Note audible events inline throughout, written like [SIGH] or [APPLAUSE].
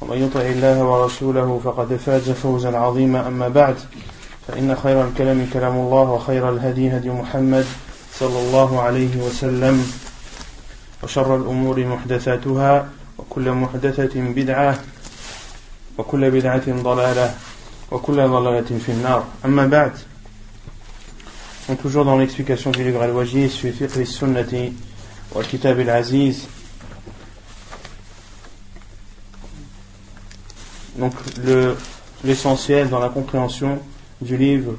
ومن يطع الله ورسوله فقد فاز فوزا عظيما أما بعد فإن خير الكلام كلام الله وخير الهدي هدي محمد صلى الله عليه وسلم وشر الأمور محدثاتها وكل محدثة بدعة وكل بدعة ضلالة وكل ضلالة في النار. أما بعد On est toujours dans l'explication du livre Al-Wajiz, sur Fiqh al-Sunnati, wa Kitab al-Aziz, donc l'essentiel dans la compréhension du livre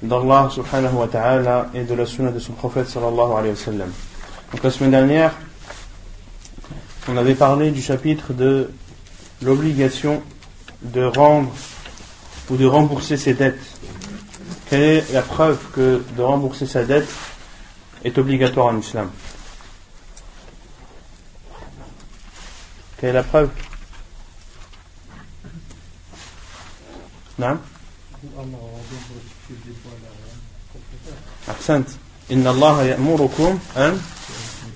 d'Allah subhanahu wa ta'ala et de la sunna de son prophète sallallahu alayhi wa sallam. Donc la semaine dernière, on avait parlé du chapitre de l'obligation de rendre ou de rembourser ses dettes. Quelle est la preuve que de rembourser sa dette est obligatoire en islam? Quelle est la preuve? نعم أحسنت إن الله يأمركم أن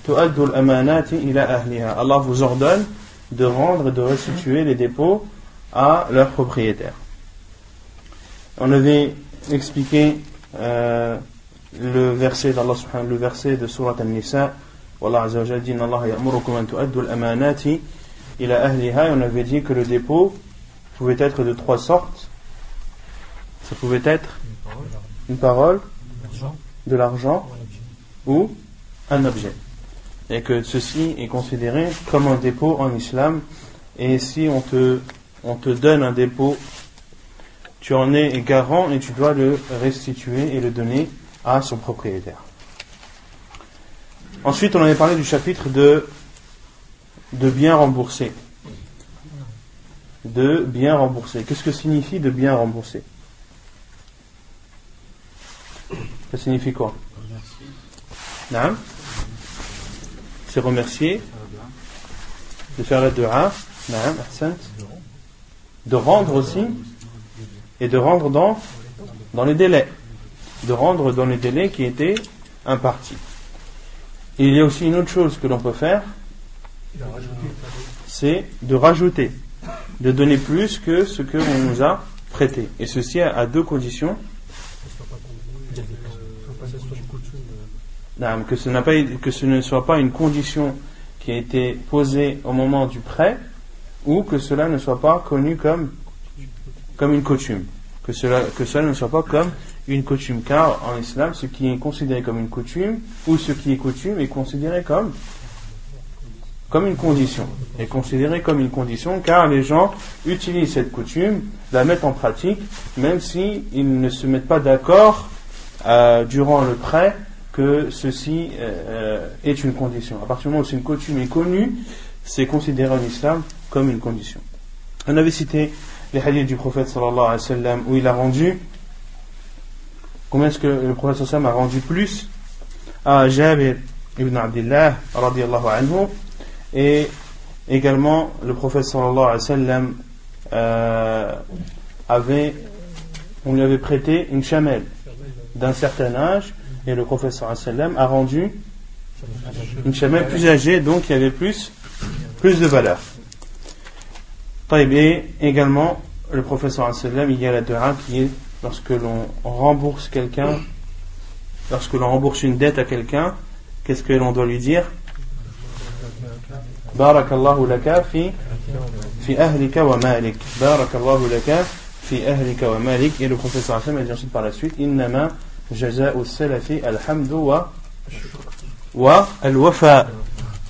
تؤدوا الأمانات إلى أهلها Allah vous ordonne de rendre et de restituer les dépôts à leurs propriétaires. On avait expliqué euh, le verset d'Allah subhanahu le verset de Surat An-Nisa Allah Azza wa Jalla dit Allah ya'murukum an tu'addu al-amanati ila ahliha et on avait dit que le dépôt pouvait être de trois sortes ça pouvait être une parole, de l'argent ou un objet. Et que ceci est considéré comme un dépôt en islam. Et si on te, on te donne un dépôt, tu en es garant et tu dois le restituer et le donner à son propriétaire. Ensuite, on avait parlé du chapitre de, de bien rembourser. De bien rembourser. Qu'est-ce que signifie de bien rembourser? Ça signifie quoi C'est remercier. De faire la dua. De rendre aussi. Et de rendre dans, dans les délais. De rendre dans les délais qui étaient impartis. Et il y a aussi une autre chose que l'on peut faire. C'est de rajouter. De donner plus que ce que l'on nous a prêté. Et ceci à deux conditions que ce, pas, que ce ne soit pas une condition qui a été posée au moment du prêt, ou que cela ne soit pas connu comme, comme une coutume. Que cela, que cela ne soit pas comme une coutume. Car en islam, ce qui est considéré comme une coutume, ou ce qui est coutume, est considéré comme, comme une condition. Est considéré comme une condition, car les gens utilisent cette coutume, la mettent en pratique, même s'ils ne se mettent pas d'accord euh, durant le prêt que ceci euh, est une condition. À partir du moment où c'est une coutume est connue, c'est considéré en islam comme une condition. On avait cité les hadiths du prophète sallallahu alayhi wa sallam où il a rendu combien est-ce que le prophète sallallahu a rendu plus à Jabir ibn Abdullah radiallahu anhu et également le prophète sallallahu alayhi wa sallam euh, avait on lui avait prêté une chamelle d'un certain âge et le professeur a rendu une chamelle plus âgée, donc il y avait plus, plus de valeur. Et également, le professeur il y a la dua qui est lorsque l'on rembourse quelqu'un, lorsque l'on rembourse une dette à quelqu'un, qu'est-ce que l'on doit lui dire? Barakallahu laka fi, fi ahlika wa malik. Barakallahu laka fi ahlika wa malik. Et le professeur sallam a dit ensuite par la suite, Innama جزاء السلف الحمد و والوفاء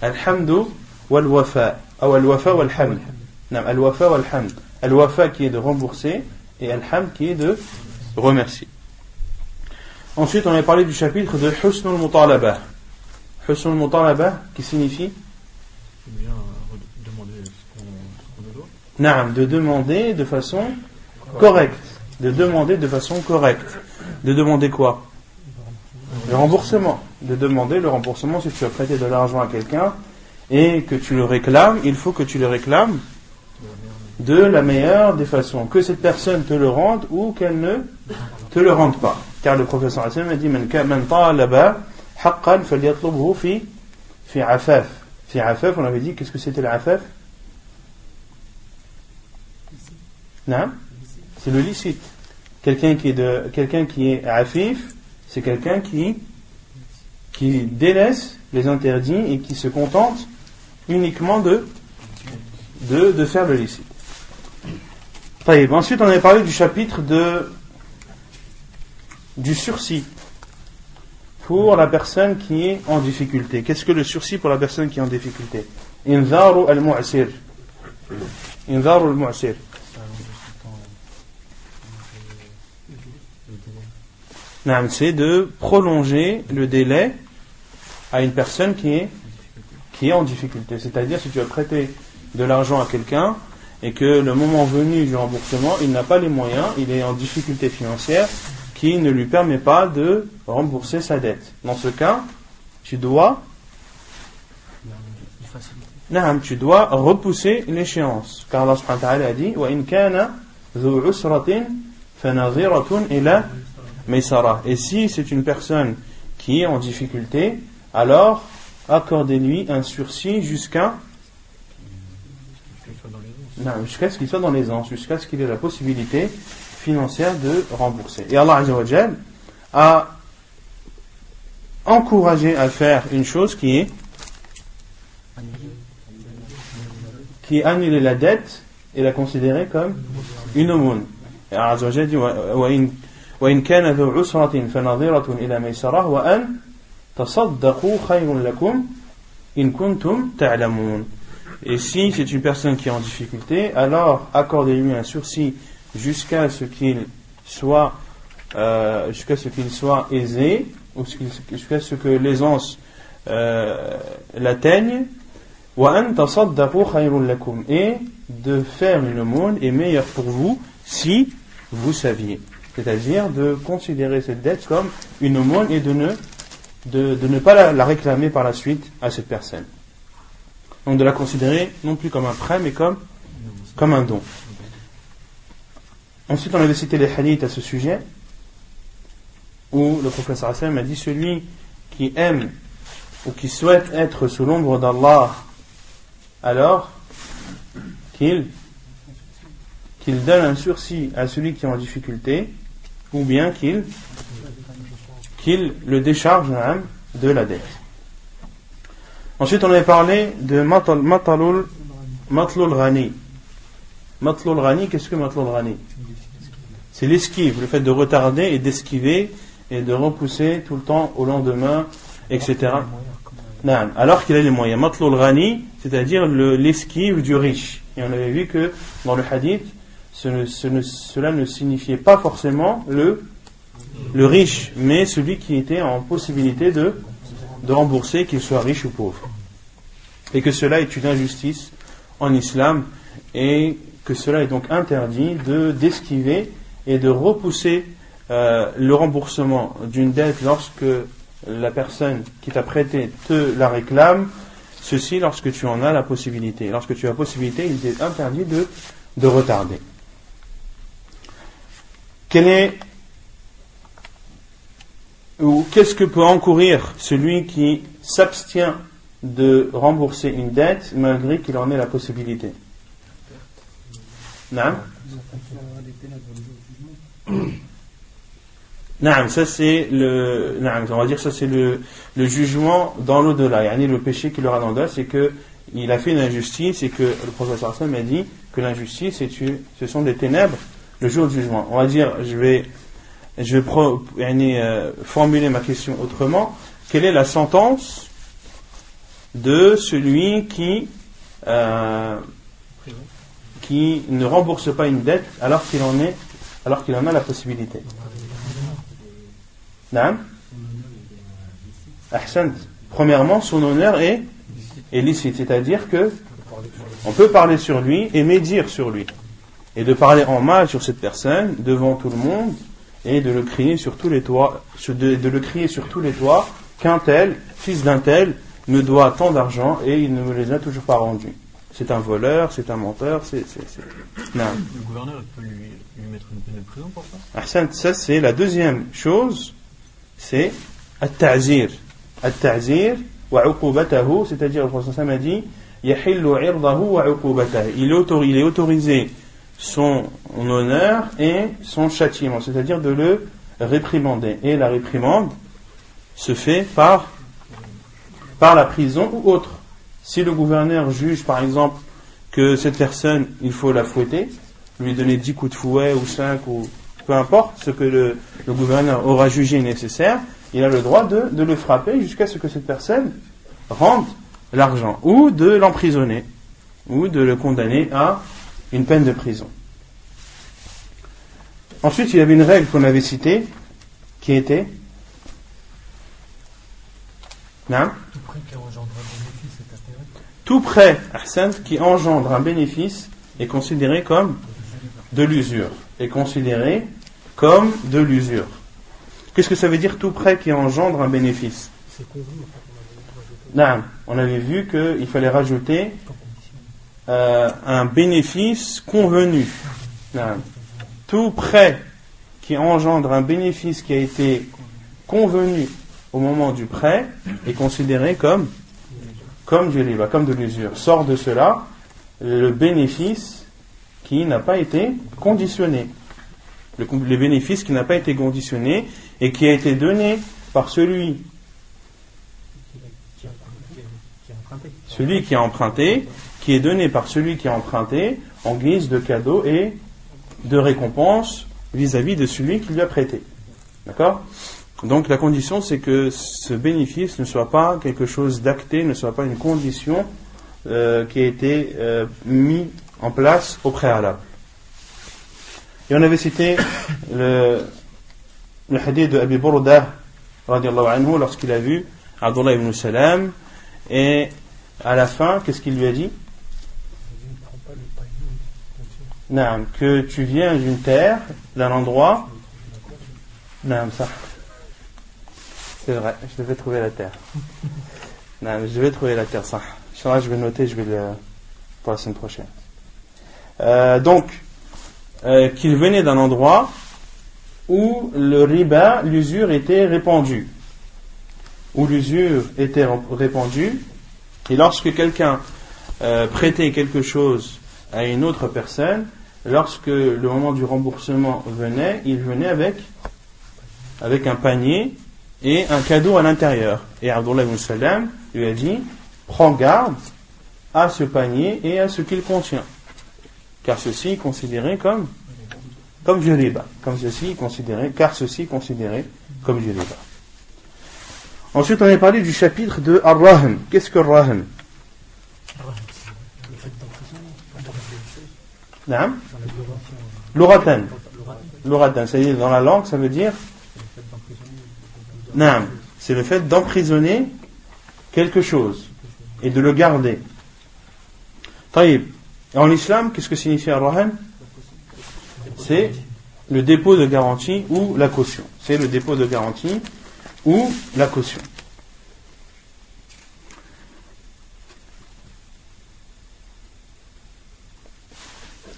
الحمد والوفاء أو الوفاء والحمد نعم الوفاء والhamd الوفاء qui est de rembourser et alhamd qui est de remercier ensuite on a parlé du chapitre de Husn al-Mutalaba Husn al-Mutalaba qui signifie Naam, de demander de façon correcte. De demander de façon correcte. De demander quoi? Le remboursement. De demander le remboursement si tu as prêté de l'argent à quelqu'un et que tu le réclames, il faut que tu le réclames de la meilleure des façons. Que cette personne te le rende ou qu'elle ne te le rende pas. Car le professeur Hassan a dit Man fi fi afaf. Fi afaf, on avait dit qu'est-ce que c'était l'afaf C'est le licite. Quelqu'un qui est de, quelqu'un qui est afif, c'est quelqu'un qui, qui délaisse les interdits et qui se contente uniquement de, de, de faire le licite. Ensuite, on avait parlé du chapitre de, du sursis pour la personne qui est en difficulté. Qu'est-ce que le sursis pour la personne qui est en difficulté? Inzaru al-mu'sir. Inzaru al-mu'sir. C'est de prolonger le délai à une personne qui est, qui est en difficulté. C'est-à-dire, si tu as prêté de l'argent à quelqu'un et que le moment venu du remboursement, il n'a pas les moyens, il est en difficulté financière qui ne lui permet pas de rembourser sa dette. Dans ce cas, tu dois tu dois repousser l'échéance. Car Allah a dit et si c'est une personne qui est en difficulté, alors accordez-lui un sursis jusqu'à ce qu'il soit dans l'aisance, jusqu'à ce qu'il ait la possibilité financière de rembourser. Et Allah Azzawajal a encouragé à faire une chose qui est qui annuler la dette et la considérer comme une aumône. Et Allah dit وإن كان ذو عسرة فنظيرة إلى ميسرة وأن تصدقوا خير لكم إن كنتم تعلمون Et si c'est une personne qui est en difficulté, alors accordez-lui un sursis jusqu'à ce qu'il soit, euh, jusqu'à ce qu'il soit aisé, ou jusqu'à ce que l'aisance euh, l'atteigne. Et de faire une aumône est meilleur pour vous si vous saviez c'est-à-dire de considérer cette dette comme une aumône et de ne, de, ne pas la, réclamer par la suite à cette personne. Donc de la considérer non plus comme un prêt, mais comme, comme un don. Ensuite, on avait cité les hadiths à ce sujet, où le Hassan a dit celui qui aime ou qui souhaite être sous l'ombre d'Allah, alors qu'il qu'il donne un sursis à celui qui est en difficulté, ou bien qu'il le décharge de la dette. Ensuite, on avait parlé de matlul rani. Matlul rani, qu'est-ce que matlul rani C'est l'esquive, le fait de retarder et d'esquiver et de repousser tout le temps au lendemain, etc. Alors qu'il a les moyens. Matlul rani, c'est-à-dire l'esquive du riche. Et on avait vu que dans le hadith, cela ne signifiait pas forcément le, le riche, mais celui qui était en possibilité de, de rembourser, qu'il soit riche ou pauvre. Et que cela est une injustice en islam et que cela est donc interdit de d'esquiver et de repousser euh, le remboursement d'une dette lorsque la personne qui t'a prêté te la réclame, ceci lorsque tu en as la possibilité. Lorsque tu as la possibilité, il est interdit de, de retarder. Quel est ou qu'est-ce que peut encourir celui qui s'abstient de rembourser une dette malgré qu'il en ait la possibilité? Non Non, ça c'est le, on va dire ça c'est le, le jugement dans l'au-delà. Le péché qu'il aura dans l'au-delà, c'est que il a fait une injustice et que le professeur Hassan m'a dit que l'injustice, ce sont des ténèbres le jour du jugement. On va dire, je vais je vais euh, formuler ma question autrement. Quelle est la sentence de celui qui, euh, qui ne rembourse pas une dette alors qu'il en est, alors qu'il en a la possibilité? Premièrement, son honneur est, est licite, c'est-à-dire que on peut parler sur lui et médire sur lui. Et de parler en mal sur cette personne devant tout le monde et de le crier sur tous les toits, de, le crier sur tous les toits qu'un tel, fils d'un tel, me doit tant d'argent et il ne me les a toujours pas rendus. C'est un voleur, c'est un menteur, c'est. Le gouverneur peut lui, mettre une peine de prison pour ça? Ça, c'est la deuxième chose, c'est at-ta'zir. At-ta'zir wa c'est-à-dire le prophète a dit il est autorisé son honneur et son châtiment, c'est-à-dire de le réprimander. Et la réprimande se fait par, la prison ou autre. Si le gouverneur juge, par exemple, que cette personne, il faut la fouetter, lui donner 10 coups de fouet ou 5 ou peu importe ce que le, gouverneur aura jugé nécessaire, il a le droit de, de le frapper jusqu'à ce que cette personne rende l'argent ou de l'emprisonner ou de le condamner à une peine de prison. Ensuite, il y avait une règle qu'on avait citée qui était non tout prêt qui engendre un bénéfice est considéré comme de l'usure. Est considéré comme de l'usure. Qu'est-ce que ça veut dire tout prêt qui engendre un bénéfice? Non, on avait vu qu'il fallait rajouter euh, un bénéfice convenu. Tout prêt qui engendre un bénéfice qui a été convenu au moment du prêt est considéré comme comme du riba, comme de l'usure. Sort de cela le bénéfice qui n'a pas été conditionné. Le, le bénéfice qui n'a pas été conditionné et qui a été donné par celui celui qui a emprunté, qui est donné par celui qui a emprunté en guise de cadeau et de récompense vis-à-vis de celui qui lui a prêté. D'accord? Donc la condition, c'est que ce bénéfice ne soit pas quelque chose d'acté, ne soit pas une condition euh, qui a été euh, mise en place au préalable. Et on avait cité le, le hadith de Abi Burda, lorsqu'il a vu Abdullah ibn Salam, et à la fin, qu'est-ce qu'il lui a dit? Non, que tu viens d'une terre, d'un endroit. Non, ça. C'est vrai, je devais trouver la terre. [LAUGHS] Non, je devais trouver la terre, ça. je vais noter, je vais le. pour la semaine prochaine. Euh, donc, euh, qu'il venait d'un endroit où le riba, l'usure était répandue. Où l'usure était répandue, et lorsque quelqu'un euh, prêtait quelque chose à une autre personne, lorsque le moment du remboursement venait, il venait avec, avec un panier et un cadeau à l'intérieur. Et Abdullah ibn Salam lui a dit Prends garde à ce panier et à ce qu'il contient. Car ceci est considéré comme, comme riba. Comme ceci est considéré, car ceci est considéré comme. Ensuite, on a parlé du chapitre de Ar-Rahn. Qu'est-ce que Rahn L'oratan. L'oratan, c'est-à-dire dans la langue, ça veut dire c'est le fait d'emprisonner quelque chose et de le garder. En islam, qu'est-ce que signifie Ar-Rahan C'est le dépôt de garantie ou la caution. C'est le dépôt de garantie ou la caution.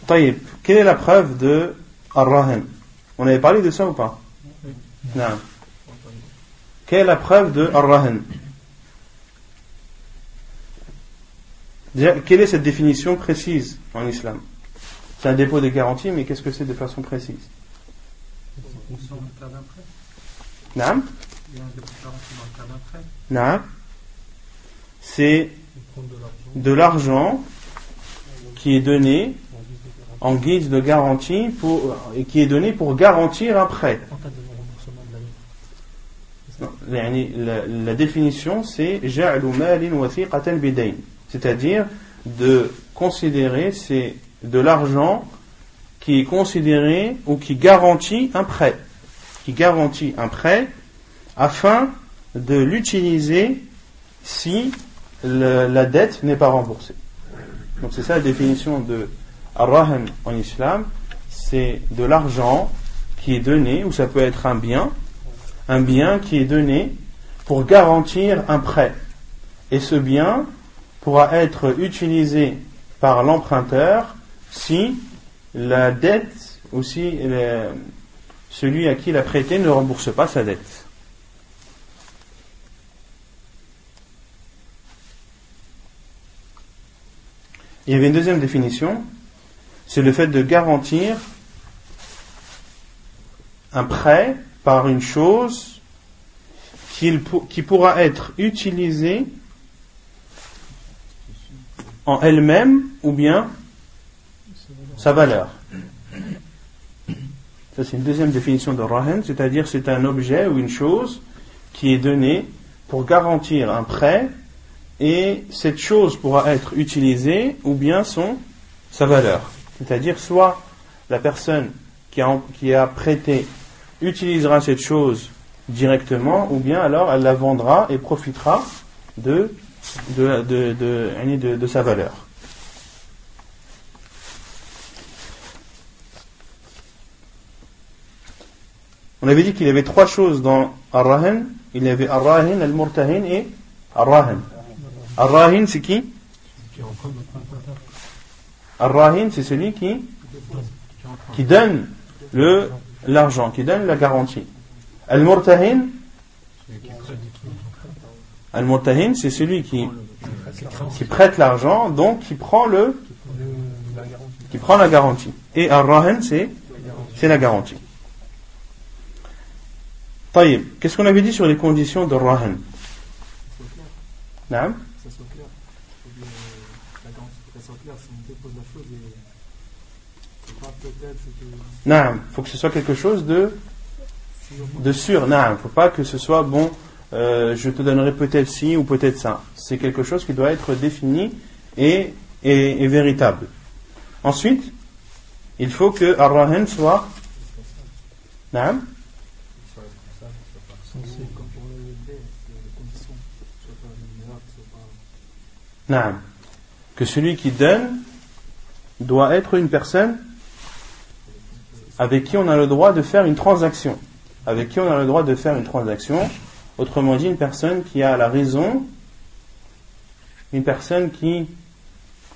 Taïb, quelle est la preuve de Ar-Rahan On avait parlé de ça ou pas? Non. Quelle est la preuve de Ar-Rahan Quelle est cette définition précise en islam? C'est un dépôt de garantie, mais qu'est-ce que c'est de façon précise? C'est de l'argent qui est donné en guise de garantie pour, et qui est donné pour garantir un prêt. la, définition c'est c'est-à-dire de considérer c'est de l'argent qui est considéré ou qui garantit un prêt. Qui garantit un prêt afin de l'utiliser si la dette n'est pas remboursée. Donc c'est ça la définition de Ar-Rahan en islam c'est de l'argent qui est donné ou ça peut être un bien un bien qui est donné pour garantir un prêt. Et ce bien pourra être utilisé par l'emprunteur si la dette ou si celui à qui il a prêté ne rembourse pas sa dette. Il y avait une deuxième définition, c'est le fait de garantir un prêt par une chose qui pourra être utilisée en elle-même ou bien sa valeur. Ça, c'est une deuxième définition de rahen, c'est-à-dire c'est un objet ou une chose qui est donnée pour garantir un prêt et cette chose pourra être utilisée ou bien son, sa valeur. C'est-à-dire soit la personne qui a, prêté utilisera cette chose directement ou bien alors elle la vendra et profitera de, de, de, de, sa valeur. On avait dit qu'il y avait trois choses dans Ar-Rahin. Il y avait Ar-Rahin, Al-Murtahin et Ar-Rahin. Ar-Rahin, c'est qui? Ar-Rahin, c'est celui qui, donne l'argent, qui donne la garantie. Al-Murtahin, Al-Murtahin, c'est celui qui, prête l'argent, donc qui prend le, qui prend la garantie. Et c'est, c'est la garantie. Taïb, qu'est-ce qu'on avait dit sur les conditions de Rahan? Il faut que ce soit quelque chose de, de sûr. Ne faut pas que ce soit bon, euh, je te donnerai peut-être ci ou peut-être ça. C'est quelque chose qui doit être défini et, et, véritable. Ensuite, il faut que Ar-Rahan soit. Non Non. Que celui qui donne doit être une personne avec qui on a le droit de faire une transaction. Avec qui on a le droit de faire une transaction. Autrement dit, une personne qui a la raison, une personne qui,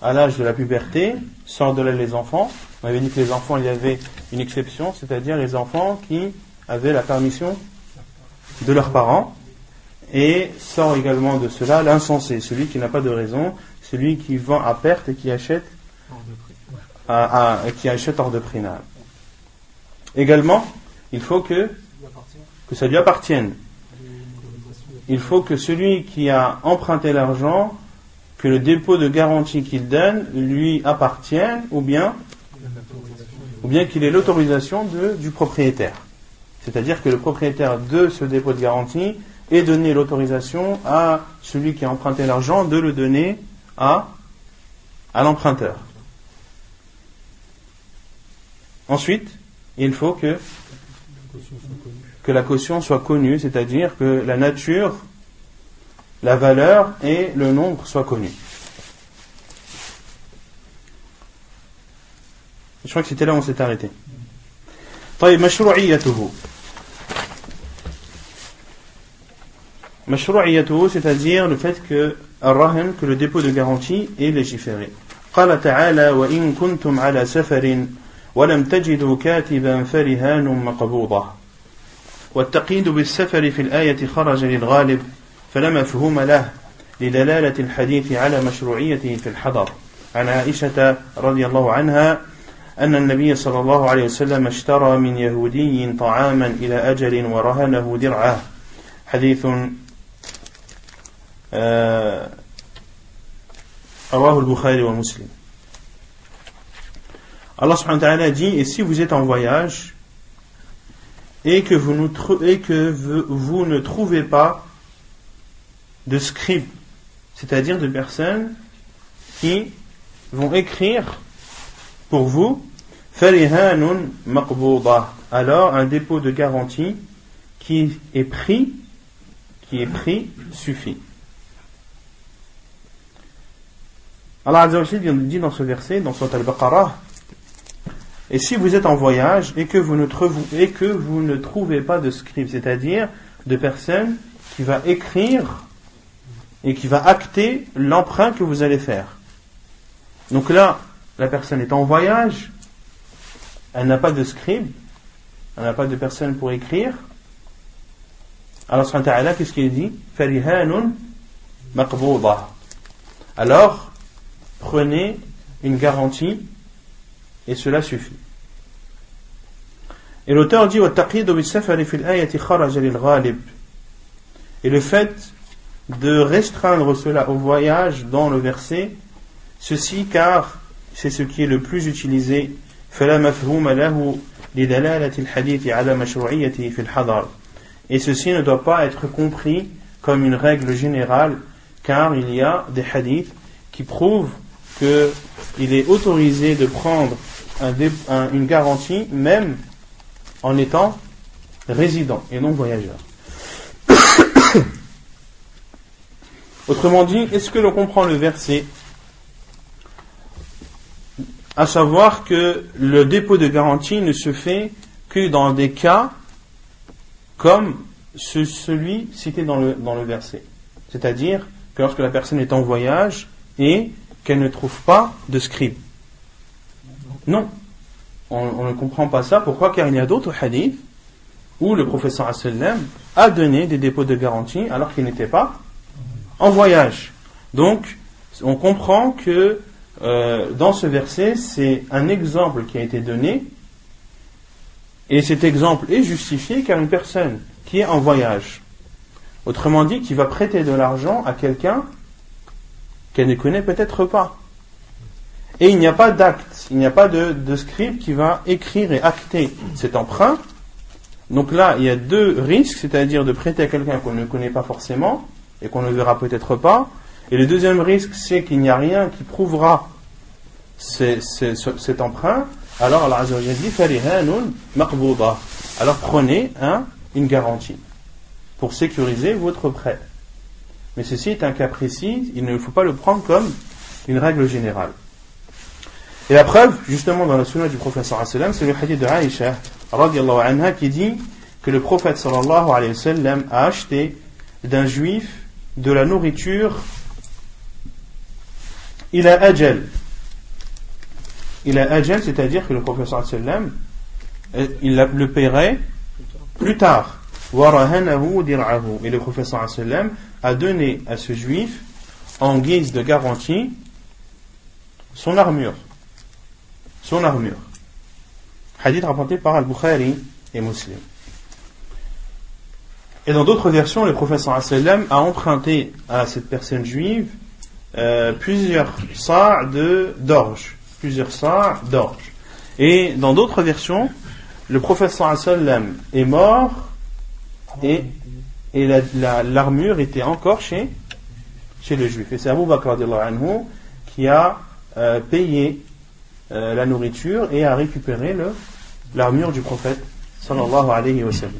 à l'âge de la puberté, sort de là les enfants. On avait dit que les enfants, il y avait une exception, c'est-à-dire les enfants qui avaient la permission de leurs parents. Et sort également de cela l'insensé, celui qui n'a pas de raison, celui qui vend à perte et qui achète, à, qui achète hors de prix. Également, il faut que, que ça lui appartienne. Il faut que celui qui a emprunté l'argent, que le dépôt de garantie qu'il donne lui appartienne ou bien, qu'il ait l'autorisation du propriétaire. C'est-à-dire que le propriétaire de ce dépôt de garantie ait donné l'autorisation à celui qui a emprunté l'argent de le donner à l'emprunteur. Ensuite, il faut que, que la caution soit connue, c'est-à-dire que la nature, la valeur et le nombre soient connus. Je crois que c'était là où on s'est arrêté. طيب مشروعيته مشروعيته c'est-à-dire le fait que الرهن que le dépôt de garantie est légiféré قال تعالى وإن كنتم على سفر ولم تجدوا كاتبا فرهان مقبوضة. والتقييد بالسفر في الآية خرج للغالب فلا مفهوم له لدلالة الحديث على مشروعيته في الحضر. عن عائشة رضي الله عنها أن النبي صلى الله عليه وسلم اشترى من يهودي طعاما إلى أجل ورهنه درعه. حديث آه، رواه البخاري ومسلم. Allah subhanahu wa ta'ala dit Et si vous êtes en voyage et que vous, ne trouvez pas de scribes, c'est-à-dire de personnes qui vont écrire pour vous alors un dépôt de garantie qui est pris qui est pris suffit. Allah Azza dit dans ce verset dans Surat al-Baqarah et si vous êtes en voyage et que vous ne trouvez, et que vous ne trouvez pas de scribe c'est-à-dire de personnes qui va écrire et qui va acter l'emprunt que vous allez faire. Donc là, la personne est en voyage, elle n'a pas de scribe, elle n'a pas de personne pour écrire. Alors, qu'est-ce qu'il dit? Alors, prenez une garantie et cela suffit. Et l'auteur dit Et le fait de restreindre cela au voyage dans le verset, ceci car c'est ce qui est le plus utilisé. Et ceci ne doit pas être compris comme une règle générale, car il y a des hadiths qui prouvent qu'il est autorisé de prendre une garantie même en étant résident et non voyageur. [COUGHS] Autrement dit, est-ce que l'on comprend le verset à savoir que le dépôt de garantie ne se fait que dans des cas comme celui cité dans le, dans le verset? C'est-à-dire que lorsque la personne est en voyage et qu'elle ne trouve pas de scribe. Non, on, ne comprend pas ça. Pourquoi? Car il y a d'autres hadiths où le professeur a donné des dépôts de garantie alors qu'il n'était pas en voyage. Donc, on comprend que euh, dans ce verset, c'est un exemple qui a été donné, et cet exemple est justifié car une personne qui est en voyage, autrement dit, qui va prêter de l'argent à quelqu'un qu'elle ne connaît peut-être pas. Et il n'y a pas d'acte, il n'y a pas de, de scribe qui va écrire et acter cet emprunt. Donc là, il y a deux risques, c'est-à-dire de prêter à quelqu'un qu'on ne connaît pas forcément, et qu'on ne verra peut-être pas. Et le deuxième risque, c'est qu'il n'y a rien qui prouvera cet emprunt. Alors Allah dit Alors prenez une garantie pour sécuriser votre prêt. Mais ceci est un cas précis, il ne faut pas le prendre comme une règle générale. Et la preuve, justement, dans la sunna du prophète sallallahu c'est le hadith de Aïcha anha qui dit que le prophète sallallahu alayhi wa sallam a acheté d'un juif de la nourriture, il a ajal. Il a ajal, c'est-à-dire que le professeur sallam, euh, il le paierait plus tard. Et le professeur sallam a donné à ce juif, en guise de garantie, son armure. Son armure. Hadith rapporté par Al-Bukhari et Muslim. Et dans d'autres versions, le sallam a emprunté à cette personne juive euh, plusieurs sa' d'orge. Plusieurs d'orge. Et dans d'autres versions, le sallam est mort et, et l'armure était encore chez, chez le juif. Et c'est Abu Bakr anhu qui a euh, payé euh, la nourriture et a récupéré l'armure du prophète sallallahu alayhi wa sallam.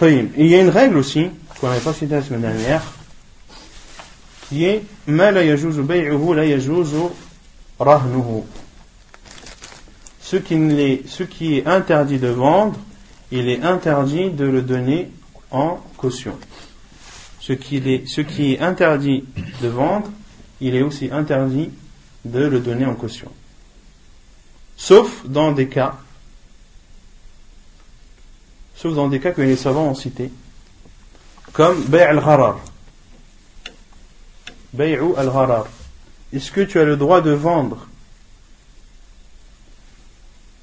Il y a une règle aussi, qu'on n'avait pas citée la semaine dernière, qui est ce qui, ce qui est interdit de vendre, il est interdit de le donner en caution. Ce qui est interdit de vendre, il est aussi interdit de le donner en caution. Sauf dans des cas sauf dans des cas que les savants ont cités, comme Bay' al-Gharar. Bay'u al-Gharar. Est-ce que tu as le droit de vendre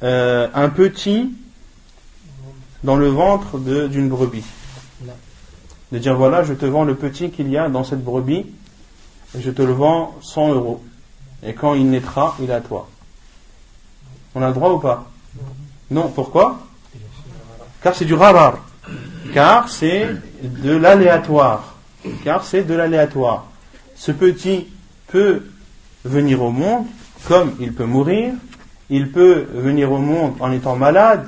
euh, un petit dans le ventre d'une brebis? De dire voilà, je te vends le petit qu'il y a dans cette brebis, je te le vends 100 euros. Et quand il naîtra, il est à toi. On a le droit ou pas? Non, pourquoi? Car c'est du rarar. Car c'est de l'aléatoire. Car c'est de l'aléatoire. Ce petit peut venir au monde comme il peut mourir, il peut venir au monde en étant malade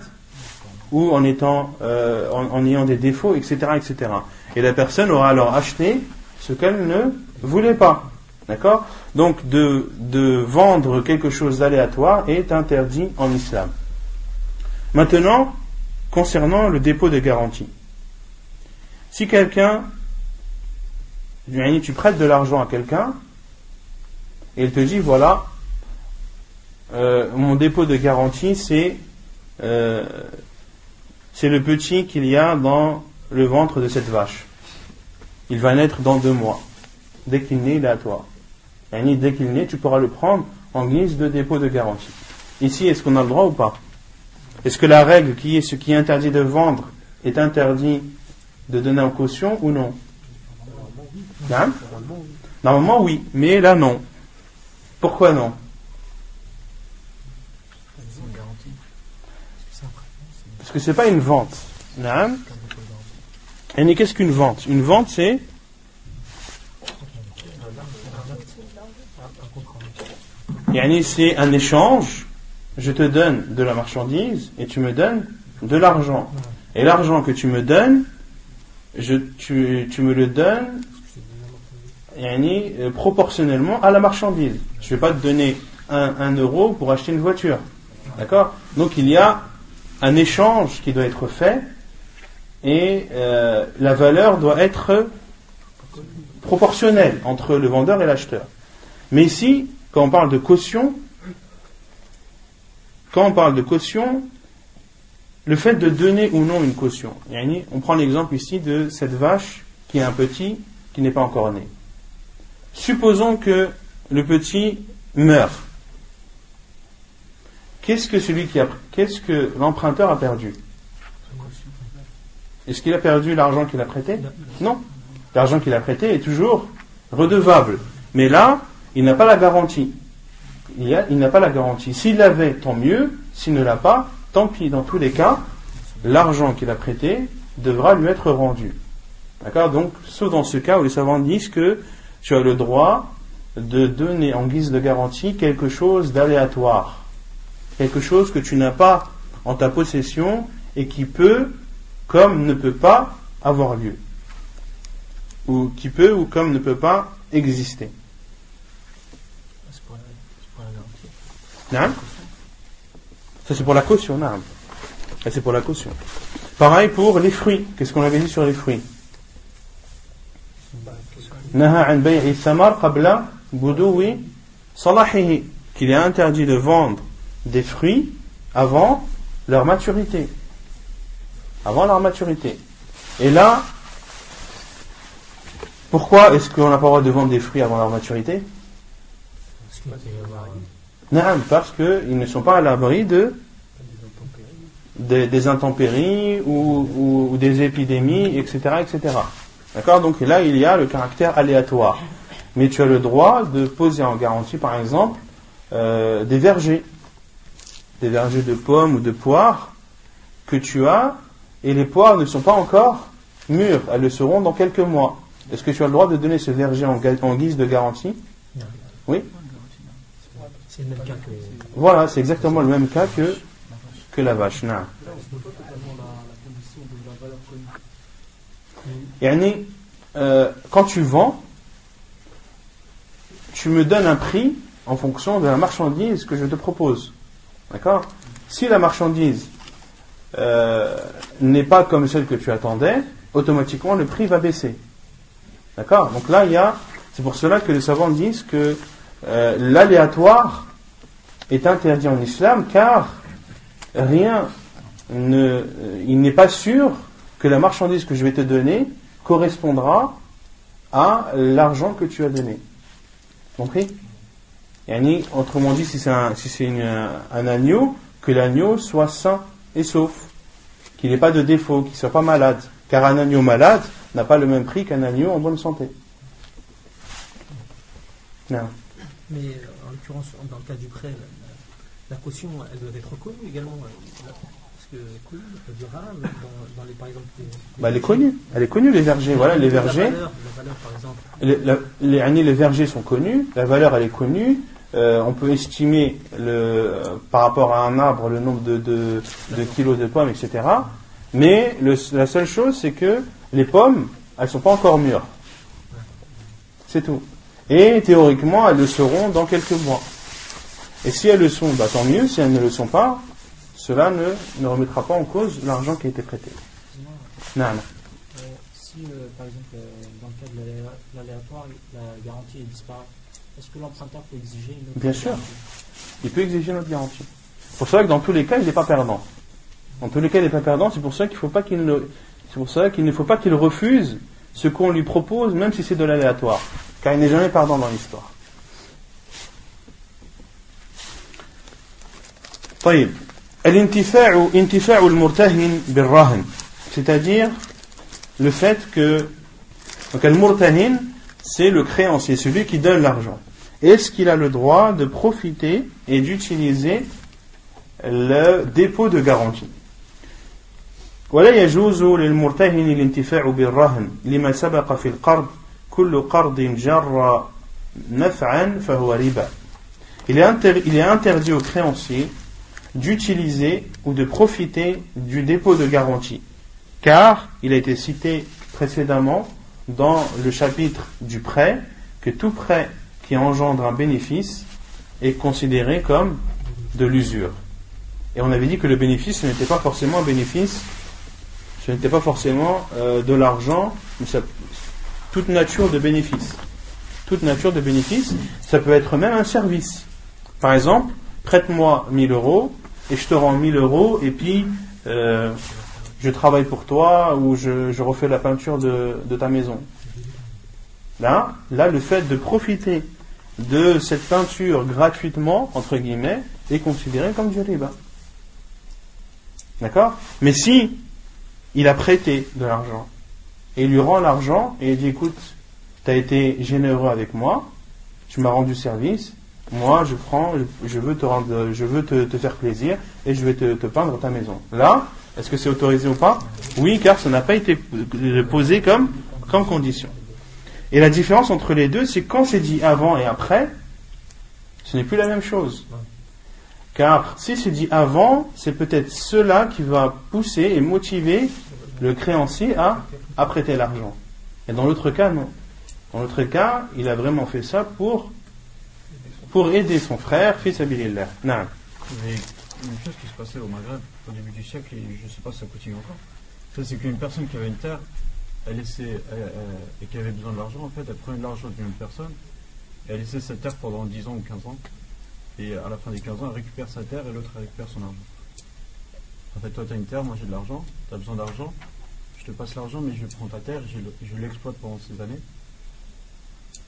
ou en étant euh, en, ayant des défauts, etc., etc. Et la personne aura alors acheté ce qu'elle ne voulait pas. D'accord? Donc de, vendre quelque chose d'aléatoire est interdit en islam. Maintenant, concernant le dépôt de garantie. Si quelqu'un, tu prêtes de l'argent à quelqu'un, et il te dit, voilà, euh, mon dépôt de garantie, c'est euh, c'est le petit qu'il y a dans le ventre de cette vache. Il va naître dans deux mois. Dès qu'il naît, il est à toi. Et dès qu'il naît, tu pourras le prendre en guise de dépôt de garantie. Ici, est-ce qu'on a le droit ou pas? Est-ce que la règle qui est ce qui est interdit de vendre est interdit de donner en caution ou non? Hein? Normalement, oui, mais là, non. Pourquoi non? Parce que ce n'est pas une vente. Et qu'est-ce qu'une vente? Une vente, c'est c'est un échange. Je te donne de la marchandise et tu me donnes de l'argent. Et l'argent que tu me donnes, tu me le donnes euh, proportionnellement à la marchandise. Je ne vais pas te donner un, euro pour acheter une voiture. D'accord? Donc il y a un échange qui doit être fait et euh, la valeur doit être proportionnelle entre le vendeur et l'acheteur. Mais ici, quand on parle de caution, quand on parle de caution, le fait de donner ou non une caution. On prend l'exemple ici de cette vache qui est un petit qui n'est pas encore né. Supposons que le petit meurt. Qu'est-ce que celui qui a, qu'est-ce que l'emprunteur a perdu? Est-ce qu'il a perdu l'argent qu'il a prêté? Non. L'argent qu'il a prêté est toujours redevable. Mais là, il n'a pas la garantie. Il, n'a pas la garantie. S'il l'avait, tant mieux. S'il ne l'a pas, tant pis. Dans tous les cas, l'argent qu'il a prêté devra lui être rendu. D'accord? Donc, sauf dans ce cas où les savants disent que tu as le droit de donner en guise de garantie quelque chose d'aléatoire. Quelque chose que tu n'as pas en ta possession et qui peut, comme ne peut pas, avoir lieu. Ou qui peut ou comme ne peut pas exister. Ça c'est pour la caution, Ça c'est pour la caution. Pareil pour les fruits. Qu'est-ce qu'on avait dit sur les fruits? Qu'il est interdit de vendre des fruits avant leur maturité. Avant leur maturité. Et là, pourquoi est-ce qu'on n'a pas le droit de vendre des fruits avant leur maturité? Parce qu'ils ne sont pas à l'abri de des, intempéries ou, des épidémies, etc. etc. D'accord? Donc là, il y a le caractère aléatoire. Mais tu as le droit de poser en garantie, par exemple, euh, des vergers. Des vergers de pommes ou de poires que tu as, et les poires ne sont pas encore mûres. Elles le seront dans quelques mois. Est-ce que tu as le droit de donner ce verger en, en guise de garantie? Oui? Voilà, c'est exactement le même cas que, que la vache. Yani, euh, quand tu vends, tu me donnes un prix en fonction de la marchandise que je te propose. D'accord? Si la marchandise euh, n'est pas comme celle que tu attendais, automatiquement le prix va baisser. D'accord? Donc là, il y a. C'est pour cela que les savants disent que euh, l'aléatoire est interdit en islam car rien ne, il n'est pas sûr que la marchandise que je vais te donner correspondra à l'argent que tu as donné. Compris yani, Autrement dit, si c'est un, si un, agneau, que l'agneau soit sain et sauf, qu'il n'ait pas de défaut, qu'il ne soit pas malade. Car un agneau malade n'a pas le même prix qu'un agneau en bonne santé. Mais euh, en l'occurrence, dans le cas du prêt, la caution, elle doit être reconnue également. Parce que connue, le haram, dans, dans les, par exemple. bah, elle est connue. Elle est connue, les vergers. Voilà, les vergers. La valeur, la valeur par exemple. Les, les, vergers sont connus. La valeur, elle est connue. Euh, on peut estimer le, par rapport à un arbre le nombre de, de, de kilos de pommes, etc. Mais le, la seule chose, c'est que les pommes, elles sont pas encore mûres. C'est tout. Et théoriquement, elles le seront dans quelques mois. Et si elles le sont, bah, tant mieux. Si elles ne le sont pas, cela ne, ne remettra pas en cause l'argent qui a été prêté. Non, non. Euh, si, euh, par exemple, euh, dans le cas de l'aléatoire, la garantie est est-ce que l'emprunteur peut exiger une autre Bien sûr. Il peut exiger une autre garantie. Pour cela que dans tous les cas, il n'est pas perdant. Dans tous les cas, il n'est pas perdant. C'est pour ça qu'il faut pas qu'il ne, c'est pour ça qu'il ne faut pas qu'il refuse ce qu'on lui propose, même si c'est de l'aléatoire. Car il n'est jamais perdant dans l'histoire. c'est-à-dire le fait que donc al-murtahin c'est le créancier, celui qui donne l'argent. Est-ce qu'il a le droit de profiter et d'utiliser le dépôt de garantie ولا يجوز للمرتهن الانتفاع بالرهن لما سبق في القرض كل قرض جر نفعا فهو ربا il est, il est interdit au créancier d'utiliser ou de profiter du dépôt de garantie car il a été cité précédemment dans le chapitre du prêt que tout prêt qui engendre un bénéfice est considéré comme de l'usure. Et on avait dit que le bénéfice, ce n'était pas forcément un bénéfice, ce n'était pas forcément euh, de l'argent, mais ça, toute nature de bénéfice. Toute nature de bénéfice, ça peut être même un service. Par exemple, prête-moi 1000 euros et je te rends 1000 euros et puis euh, je travaille pour toi ou je, refais la peinture de, ta maison. Là, là, le fait de profiter de cette peinture gratuitement, entre guillemets, est considéré comme du riba. D'accord? Mais si il a prêté de l'argent et il lui rend l'argent et il dit écoute, tu as été généreux avec moi, tu m'as rendu service, moi je prends, je veux te rendre, je veux te, faire plaisir et je vais te, te peindre ta maison. Là, est-ce que c'est autorisé ou pas? Oui, car ça n'a pas été posé comme, comme condition. Et la différence entre les deux, c'est quand c'est dit avant et après, ce n'est plus la même chose. Car si c'est dit avant, c'est peut-être cela qui va pousser et motiver le créancier à, à prêter l'argent. Et dans l'autre cas, non. Dans l'autre cas, il a vraiment fait ça pour, pour aider son frère, fils Abilillah. Non une chose qui se passait au Maghreb au début du siècle, et je ne sais pas si ça continue encore, c'est qu'une personne qui avait une terre, elle laissait, et qui avait besoin de l'argent, en fait, elle prenait l'argent d'une personne, et elle laissait cette terre pendant 10 ans ou 15 ans, et à la fin des 15 ans, elle récupère sa terre et l'autre récupère son argent. En fait, toi, tu as une terre, moi j'ai de l'argent, tu as besoin d'argent, je te passe l'argent, mais je prends ta terre, je, l'exploite pendant ces années,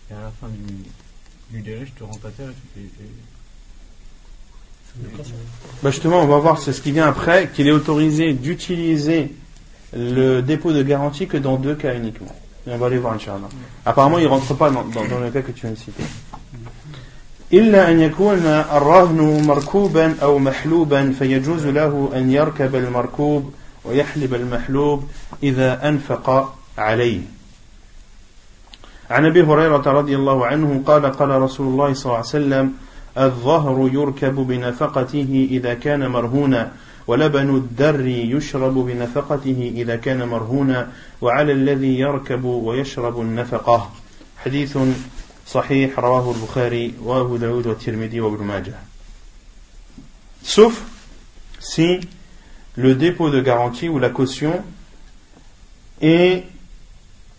et à la fin du, du délai, je te rends ta terre et, et bah, justement, on va voir, c'est ce qui vient après, qu'il est autorisé d'utiliser le dépôt de garantie que dans deux cas uniquement. Et on va aller voir, Inch'Allah. Apparemment, il ne rentre pas dans, dans, dans, le cas que tu viens de citer. إلا أن يكون الرهن مركوبا أو محلوبا فيجوز له أن يركب المركوب ويحلب المحلوب إذا أنفق عليه عن أبي هريرة رضي الله عنه قال قال رسول الله صلى الله عليه وسلم الظهر يركب بنفقته إذا كان مرهونا ولبن الدر يشرب بنفقته إذا كان مرهونا وعلى الذي يركب ويشرب النفقة. حديث صحيح رواه البخاري وأبو داود والترمذي وابن ماجه. Sauf si le dépôt de garantie ou la caution est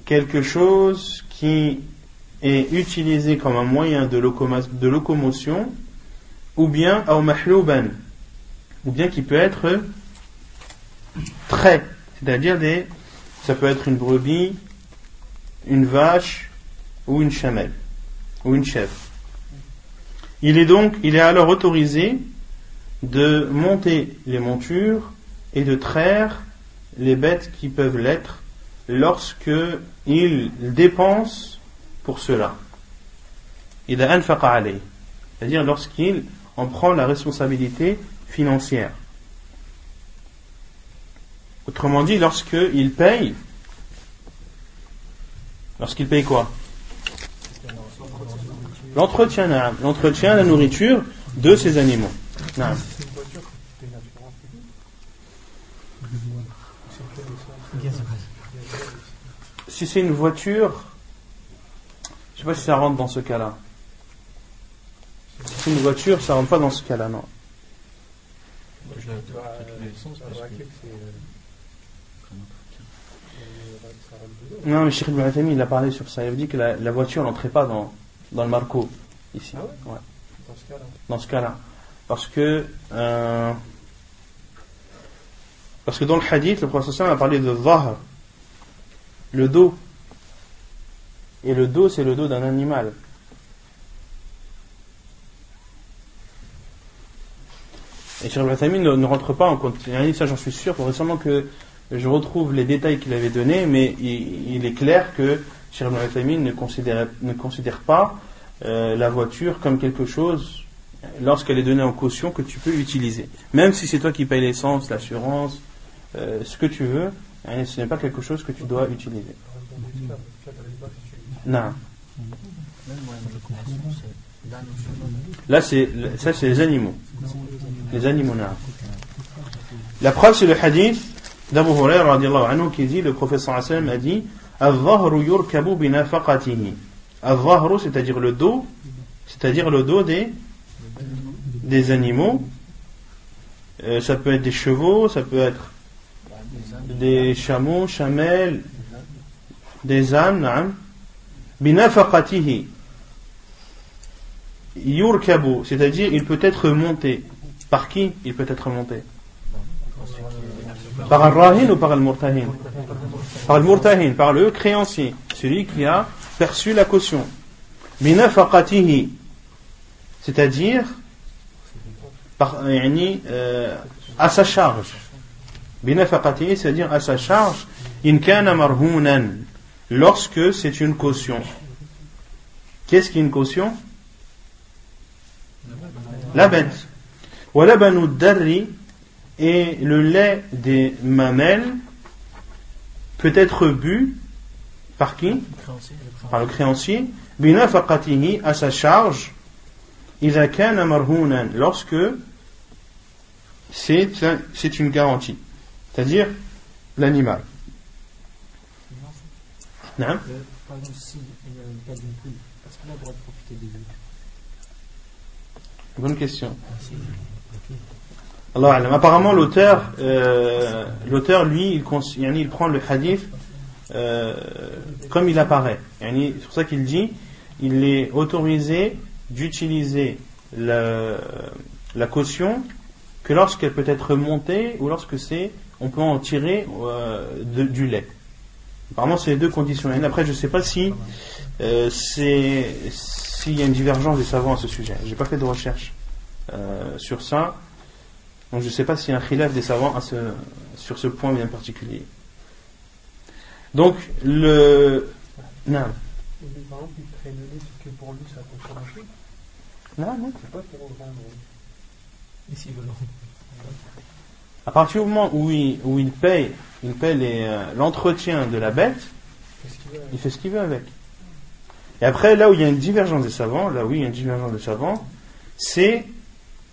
quelque chose qui est utilisé comme un moyen de, locomotion, ou bien ou bien qui peut être trait, c'est-à-dire des, ça peut être une brebis, une vache ou une chamelle ou une chèvre. Il est donc, il est alors autorisé de monter les montures et de traire les bêtes qui peuvent l'être lorsque il dépense pour cela. C'est-à-dire lorsqu'il en prend la responsabilité financière. Autrement dit, lorsqu'il paye, lorsqu'il paye quoi? L'entretien, l'entretien, la nourriture de ces animaux. Si c'est une voiture, je ne sais pas si ça rentre dans ce cas-là. Si c'est une voiture, ça rentre pas dans ce cas-là, non. Non, mais Cheikh Ibn il a parlé sur ça. Il a dit que la, voiture n'entrait pas dans, dans le marco, ici. Ah dans ce cas-là. Dans ce cas-là. Parce que, euh, parce que dans le hadith, le professeur a parlé de zahr, le dos. Et le dos, c'est le dos d'un animal. Et Cheikh Ibn ne, rentre pas en compte. Ça, j'en suis sûr. Pour récemment que je retrouve les détails qu'il avait donnés, mais il, est clair que Cheikh Ibn ne considère, ne considère pas euh, la voiture comme quelque chose, lorsqu'elle est donnée en caution, que tu peux utiliser. Même si c'est toi qui payes l'essence, l'assurance, euh, ce que tu veux, ce n'est pas quelque chose que tu dois utiliser. Non. Là, c'est, ça, c'est les animaux. Les animaux, non. La preuve, c'est le hadith d'Abu Hurairah anhu qui dit, le professeur sallam a dit, c'est-à-dire le dos, c'est-à-dire le dos des, des animaux. Euh, ça peut être des chevaux, ça peut être des chameaux, chamelles, des ânes. Binafaqatihi. Yurkabu, c'est-à-dire il peut être monté. Par qui il peut être monté? Par un rahin ou par le murtahin Par le murtahin, par le créancier, celui qui a perçu la caution. Binafaqatihi, c'est-à-dire euh, à sa charge. Binafaqatihi, c'est-à-dire à sa charge. In kana marhunan, lorsque c'est une caution. Qu'est-ce qu'une caution? La bête. Walabanu darri et le lait des mamelles peut être bu par qui? Par le créancier. Binafaqatihi à sa charge. Lorsque c'est une garantie. C'est-à-dire l'animal. Non Par exemple, si il y a une poule, est-ce qu'on a le droit de profiter des œufs Bonne question. Allah Apparemment, l'auteur, euh, l'auteur, lui, il, il, prend le hadith euh, comme il apparaît. C'est pour ça qu'il dit il est autorisé d'utiliser la, la, caution que lorsqu'elle peut être montée ou lorsque c'est on peut en tirer euh, du lait. Apparemment, c'est les deux conditions. Et après, je ne sais pas si euh, s'il y a une divergence des savants à ce sujet. J'ai pas fait de recherche euh, sur ça. Donc je ne sais pas s'il y a un khilaf des savants sur ce point bien particulier. Donc le. Non. Non, non, c'est pas pour À partir du moment où il, où il paye, il paye euh, l'entretien de la bête, il fait ce qu'il veut avec. Et après, là où il y a une divergence des savants, là où il y a une divergence des savants, c'est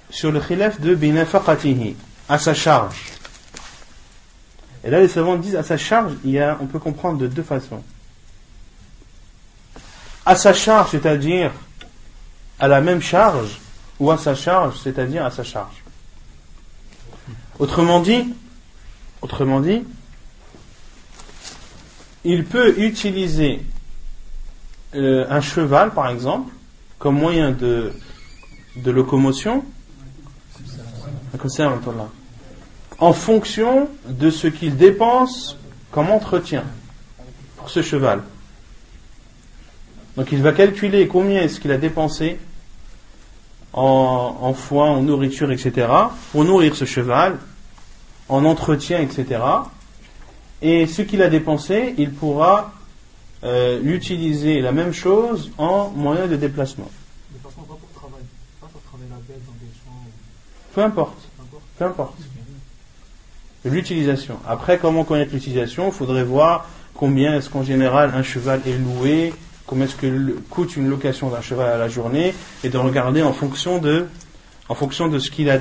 sur le khilaf de binafaqatihi, à sa charge. Et là, les savants disent à sa charge, il y a, on peut comprendre de deux façons. À sa charge, c'est-à-dire à la même charge, ou à sa charge, c'est-à-dire à sa charge. Autrement dit, il peut utiliser euh, un cheval, par exemple, comme moyen de, de locomotion, en fonction de ce qu'il dépense comme entretien pour ce cheval. Donc il va calculer combien est-ce qu'il a dépensé en, en, foin, en nourriture, etc., pour nourrir ce cheval, en entretien, etc. Et ce qu'il a dépensé, il pourra euh, l'utiliser la même chose en moyen de déplacement. pas pour travailler, pas pour travailler la bête dans des Peu importe. Peu importe. L'utilisation. Après, comment connaître l'utilisation? Il faudrait voir combien est-ce qu'en général un cheval est loué, combien est-ce que coûte une location d'un cheval à la journée, et de regarder en fonction de, en fonction de ce qu'il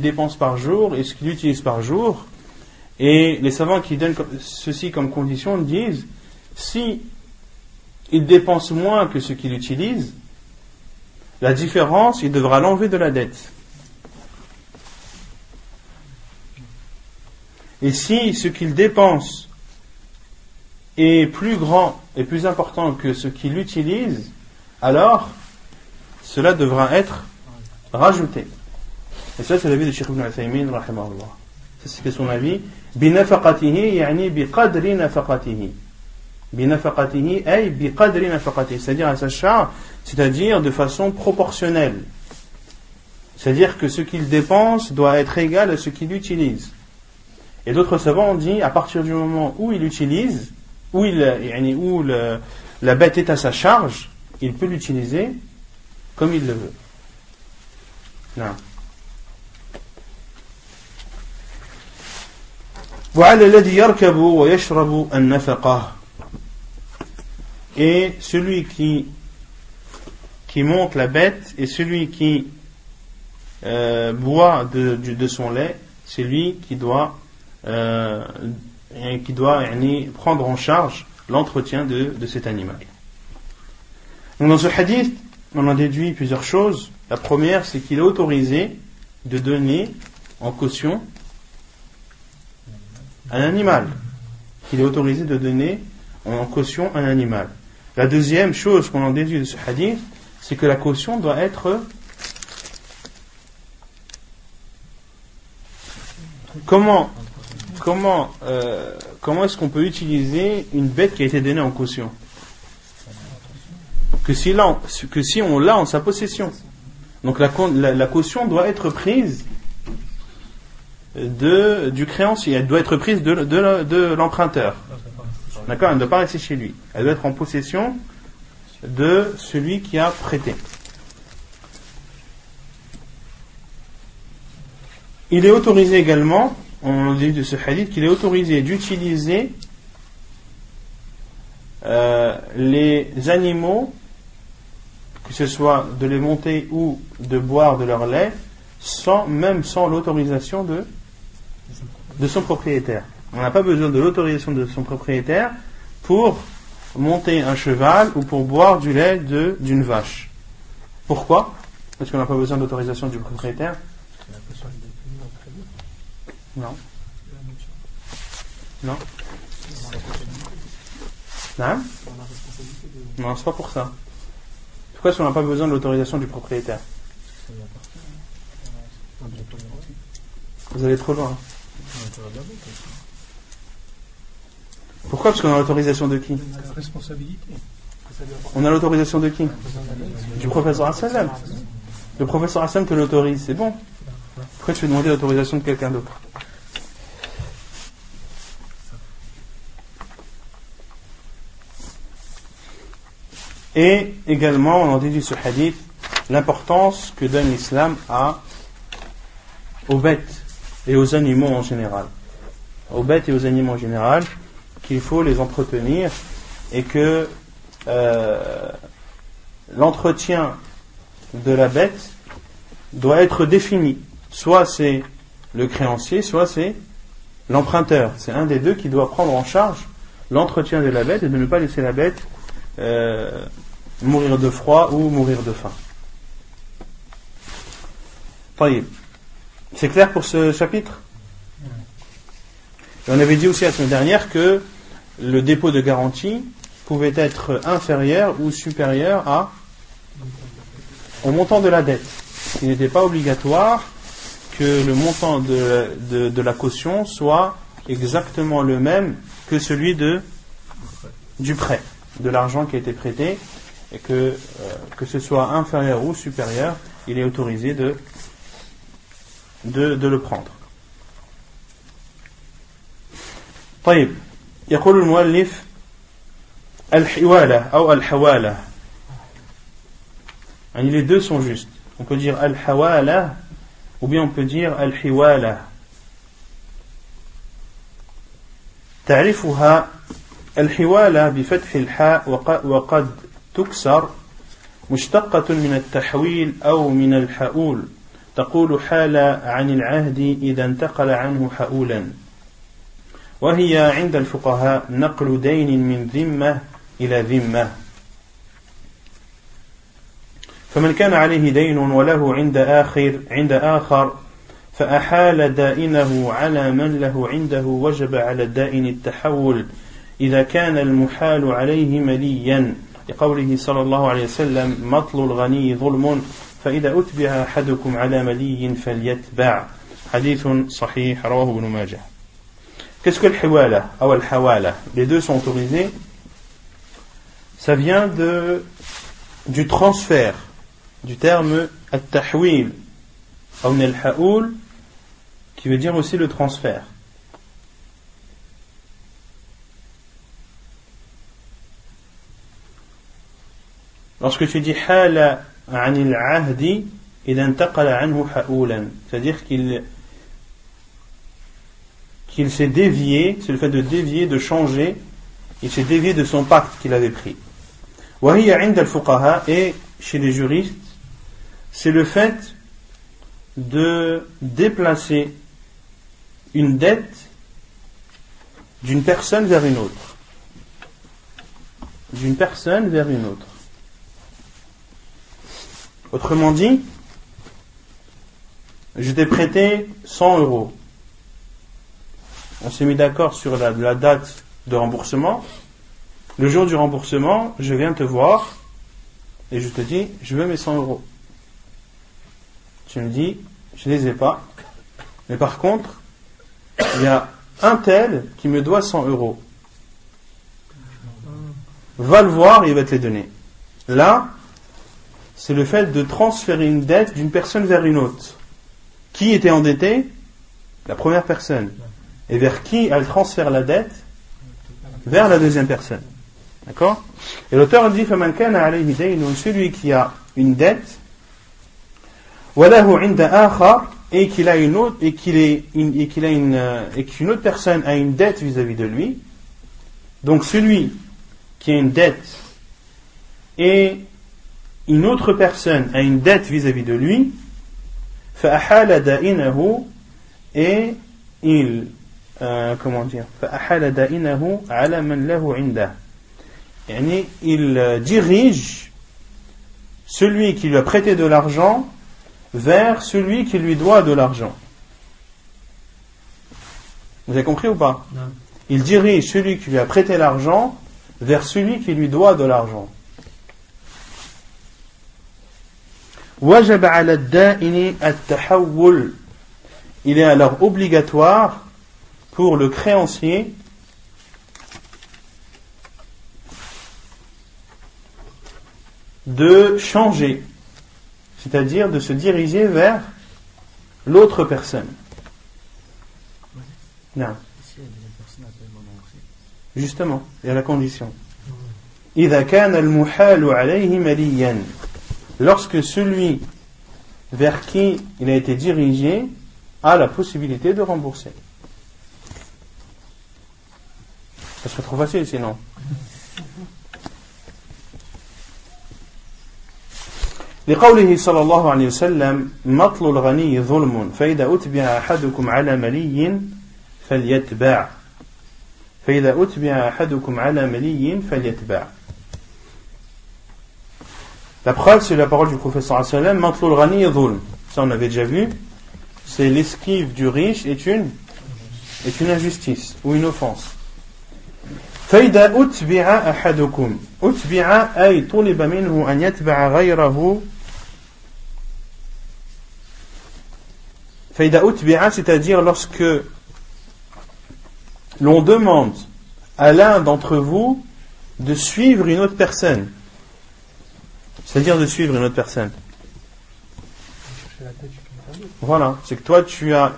dépense, par jour et ce qu'il utilise par jour. Et les savants qui donnent ceci comme condition disent si il dépense moins que ce qu'il utilise, la différence, il devra l'enlever de la dette. Et si ce qu'il dépense est plus grand et plus important que ce qu'il utilise, alors cela devra être rajouté. Et ça, c'est l'avis de Sheikh ibn Uthaymin, rahimahullah. Ça, c'était son avis. بنفقته يعني بقدر نفقته بنفقته أي بقدر نفقته c'est-à-dire à sa charge c'est-à-dire de façon proportionnelle c'est-à-dire que ce qu'il dépense doit être égal à ce qu'il utilise et d'autres savants ont dit à partir du moment où il utilise où, il, où le, la bête est à sa charge il peut l'utiliser comme il le veut et celui qui, qui monte la bête et celui qui euh, boit de, de, son lait, c'est lui qui doit, euh, qui doit prendre en charge l'entretien de, de cet animal. Donc dans ce hadith, on en déduit plusieurs choses. La première, c'est qu'il est autorisé de donner en caution un animal. qu'il est autorisé de donner en caution un animal. La deuxième chose qu'on en déduit de ce hadith, c'est que la caution doit être comment comment euh, est-ce qu'on peut utiliser une bête qui a été donnée en caution? Que si on l'a en sa possession donc la, caution doit être prise de, du créancier. Elle doit être prise de l'emprunteur. D'accord Elle ne doit pas rester chez lui. Elle doit être en possession de celui qui a prêté. Il est autorisé également, on dit de ce hadith, qu'il est autorisé d'utiliser euh, les animaux, que ce soit de les monter ou de boire de leur lait, même sans l'autorisation de, son propriétaire. On n'a pas besoin de l'autorisation de son propriétaire pour monter un cheval ou pour boire du lait d'une vache. Pourquoi? Parce qu'on n'a pas besoin d'autorisation du propriétaire Non. Non. Non Non, c'est pas pour ça. Pourquoi est-ce qu'on n'a pas besoin de l'autorisation du propriétaire? Vous allez trop loin. Pourquoi? Parce qu'on a l'autorisation de qui? On a l'autorisation de qui? Du professeur Hassan. Le professeur Hassan te l'autorise, c'est bon. Pourquoi tu veux demander l'autorisation de quelqu'un d'autre? Et également, on en déduit ce hadith l'importance que donne l'islam aux bêtes et aux animaux en général. Aux bêtes et aux animaux en général, qu'il faut les entretenir et que euh, l'entretien de la bête doit être défini. Soit c'est le créancier, soit c'est l'emprunteur. C'est un des deux qui doit prendre en charge l'entretien de la bête et de ne pas laisser la bête euh, mourir de froid ou mourir de faim. C'est clair pour ce chapitre? On avait dit aussi la semaine dernière que le dépôt de garantie pouvait être inférieur ou supérieur à, au montant de la dette. Il n'était pas obligatoire que le montant de, la caution soit exactement le même que celui de, du prêt, de l'argent qui a été prêté, et que, euh, que ce soit inférieur ou supérieur, il est autorisé de, de, le prendre. طيب يقول المؤلف الحوالة أو الحوالة يعني les deux sont justes on peut dire al-hawala ou bien on peut dire al-hiwala. تعرفها الحوالة بفتح الحاء وقد تكسر مشتقة من التحويل أو من الحؤول. تقول حال عن العهد إذا انتقل عنه حؤولا. وهي عند الفقهاء نقل دين من ذمة إلى ذمة. فمن كان عليه دين وله عند آخر عند آخر فأحال دائنه على من له عنده وجب على الدائن التحول. إذا كان المحال عليه مليا لقوله صلى الله عليه وسلم مطل الغني ظلم فإذا أتبع أحدكم على ملي فليتبع. حديث صحيح رواه ابن ماجه. Qu'est-ce الحوالة أو الحوالة؟ Les deux sont autorisés. Ça vient de, du transfert du terme التحويل أو من الحؤول qui veut dire aussi le transfert. Lorsque tu dis hala anil ahdi, c'est-à-dire qu'il qu'il s'est dévié, c'est le fait de dévier, de changer, il s'est dévié de son pacte qu'il avait pris. Et chez les juristes, c'est le fait de déplacer une dette d'une personne vers une autre. D'une personne vers une autre. Autrement dit, je t'ai prêté 100 euros. On s'est mis d'accord sur la, date de remboursement. Le jour du remboursement, je viens te voir et je te dis, je veux mes 100 euros. Tu me dis, je ne les ai pas. Mais par contre, il y a un tel qui me doit 100 euros. Va le voir, il va te les donner. Là, c'est le fait de transférer une dette d'une personne vers une autre. Qui était endetté? La première personne. Et vers qui elle transfère la dette? Vers la deuxième personne. D'accord? Et l'auteur dit celui qui a une dette et qu'il a une autre et qu'il est et qu'il a une euh, et qu'une autre personne a une dette vis-à-vis de lui donc celui qui a une dette et une autre personne a une dette vis-à-vis de lui et il euh, comment dire il euh, dirige celui qui lui a prêté de l'argent vers celui qui lui doit de l'argent. Vous avez compris ou pas? Il dirige celui qui lui a prêté l'argent vers celui qui lui doit de l'argent. Il est alors obligatoire pour le créancier de changer c'est-à-dire de se diriger vers l'autre personne. Non. Justement, il y a la condition Lorsque celui vers qui il a été dirigé a la possibilité de rembourser. Ça serait trop facile sinon. لقوله صلى الله عليه وسلم مطل الغني ظلم فإذا أتبع أحدكم على ملي فليتبع فإذا أتبع أحدكم على ملي فليتبع La preuve, c'est la parole du professeur sallam, Matlul ghani dhulm. Ça, on avait déjà vu. C'est l'esquive du riche est une, est une injustice ou une offense. فإذا أتبع أحدكم أتبع أي طلب منه أن يتبع غيره c'est-à-dire lorsque l'on demande à l'un d'entre vous de suivre une autre personne. c'est-à-dire de suivre une autre personne. Voilà, c'est que toi tu as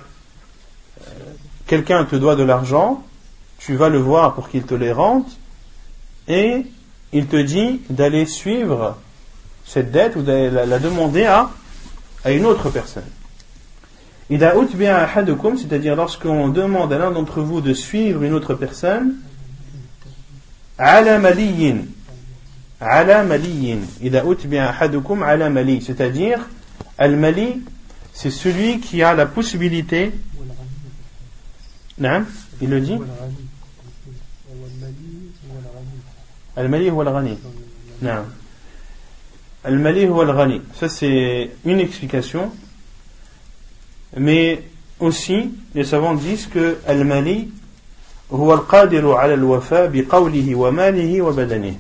euh, quelqu'un te doit de l'argent, tu vas le voir pour qu'il te les rende, et il te dit d'aller suivre cette dette ou d'aller la, demander à, à une autre personne. Ida utbi'a ahadukum, c'est-à-dire lorsqu'on demande à l'un d'entre vous de suivre une autre personne, ala maliyin, ida utbi'a ahadukum ala mali, c'est-à-dire, al-mali, c'est celui qui a la possibilité, non, il le dit, al-mali ou al-ghani, non, al-mali ou al-ghani, ça c'est une explication, mais aussi, les savants disent que Al-Mali هو القادر على الوفاء بقوله وماله وبدنه بقوله وماله وبدنه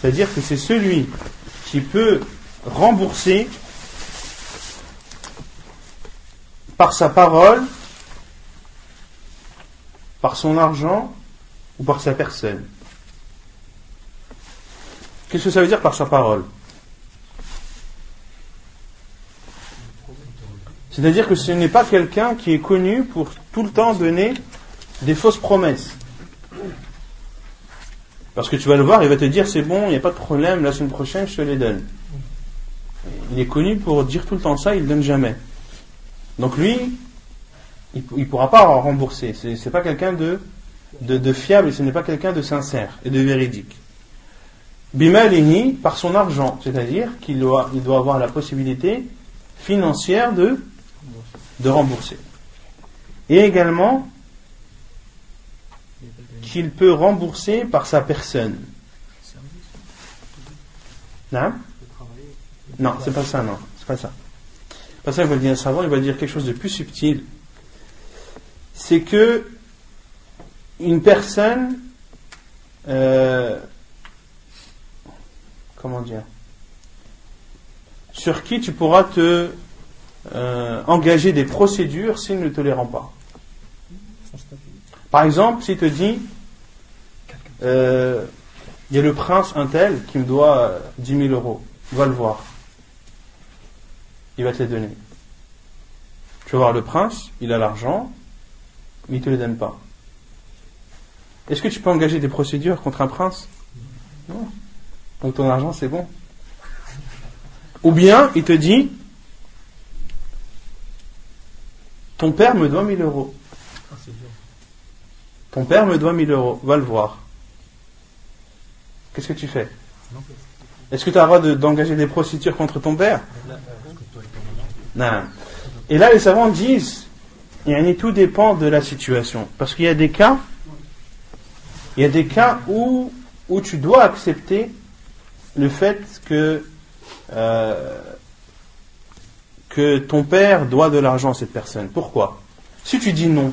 c'est-à-dire que c'est celui qui peut rembourser par sa parole par son argent ou par sa personne. Qu'est-ce que ça veut dire par sa parole? C'est-à-dire que ce n'est pas quelqu'un qui est connu pour tout le temps donner des fausses promesses. Parce que tu vas le voir, il va te dire c'est bon, il n'y a pas de problème, la semaine prochaine je te les donne. Il est connu pour dire tout le temps ça, il ne donne jamais. Donc lui, il ne pourra pas rembourser. Ce n'est pas quelqu'un de, de, fiable, ce n'est pas quelqu'un de sincère et de véridique. Bimalihi, par son argent, c'est-à-dire qu'il doit, il doit avoir la possibilité financière de de rembourser. Et également qu'il peut rembourser par sa personne. Non Non, c'est pas ça, non. C'est pas ça. Pas ça, il va dire savant, il va dire quelque chose de plus subtil. C'est que une personne, euh, comment dire, sur qui tu pourras te euh, engager des procédures s'il ne te les rend pas. Par exemple, s'il te dit, euh, il y a le prince un tel qui me doit 10 000 euros, va le voir. Il va te les donner. Tu vas voir le prince, il a l'argent, mais il ne te les donne pas. Est-ce que tu peux engager des procédures contre un prince? Non. Donc ton argent, c'est bon. Ou bien, il te dit, Ton père me doit 1000 euros. Ah, Ton père me doit 1000 euros. Va le voir. Qu'est-ce que tu fais? Est-ce que tu as le droit d'engager des procédures contre ton père? Non. Et là, les savants disent, tout dépend de la situation. Parce qu'il y a des cas, il y a des cas où, où tu dois accepter le fait que euh, que ton père doit de l'argent à cette personne. Pourquoi? Si tu dis non,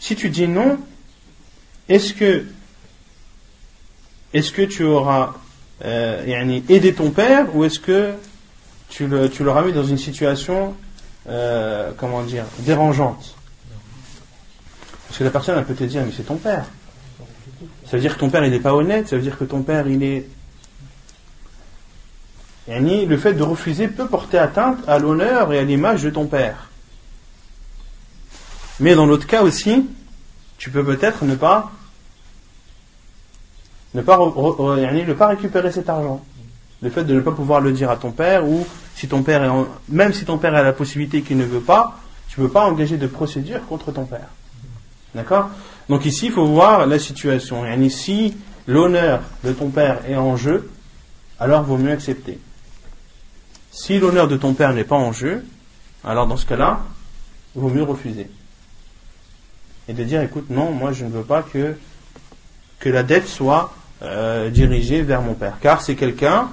si tu dis non, est-ce que, est-ce que tu auras euh, aidé ton père ou est-ce que tu, l'auras mis dans une situation, euh, comment dire, dérangeante? Parce que la personne, peut te dire, mais c'est ton père. Ça veut dire que ton père, il n'est pas honnête, ça veut dire que ton père, il est le fait de refuser peut porter atteinte à l'honneur et à l'image de ton père. Mais dans l'autre cas aussi, tu peux peut-être ne pas ne pas, ne pas récupérer cet argent. Le fait de ne pas pouvoir le dire à ton père, ou si ton père est même si ton père a la possibilité qu'il ne veut pas, tu ne peux pas engager de procédure contre ton père. D'accord? Donc ici, il faut voir la situation. Et si l'honneur de ton père est en jeu, alors vaut mieux accepter. Si l'honneur de ton père n'est pas en jeu, alors dans ce cas-là, vaut mieux refuser. Et de dire, écoute, non, moi je ne veux pas que, que la dette soit euh, dirigée vers mon père. Car c'est quelqu'un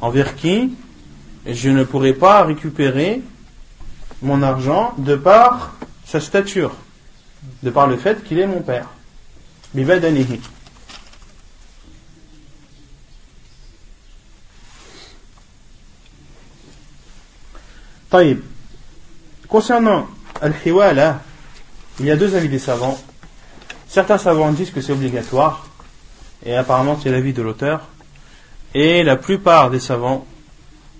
envers qui je ne pourrai pas récupérer mon argent de par sa stature, de par le fait qu'il est mon père. Bibadanihi. Concernant Al-Hiwala, il y a deux avis des savants. Certains savants disent que c'est obligatoire, et apparemment c'est l'avis de l'auteur, et la plupart des savants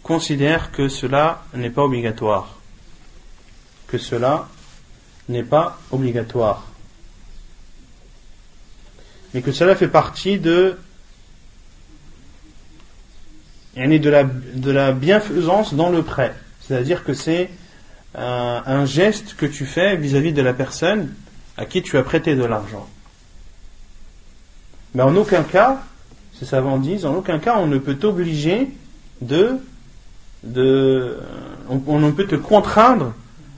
considèrent que cela n'est pas obligatoire. Que cela n'est pas obligatoire. Mais que cela fait partie de de la, de la bienfaisance dans le prêt. C'est-à-dire que c'est un, un, geste que tu fais vis-à-vis de la personne à qui tu as prêté de l'argent. Mais en aucun cas, ces savants disent, en aucun cas on ne peut t'obliger de, de on, ne peut te contraindre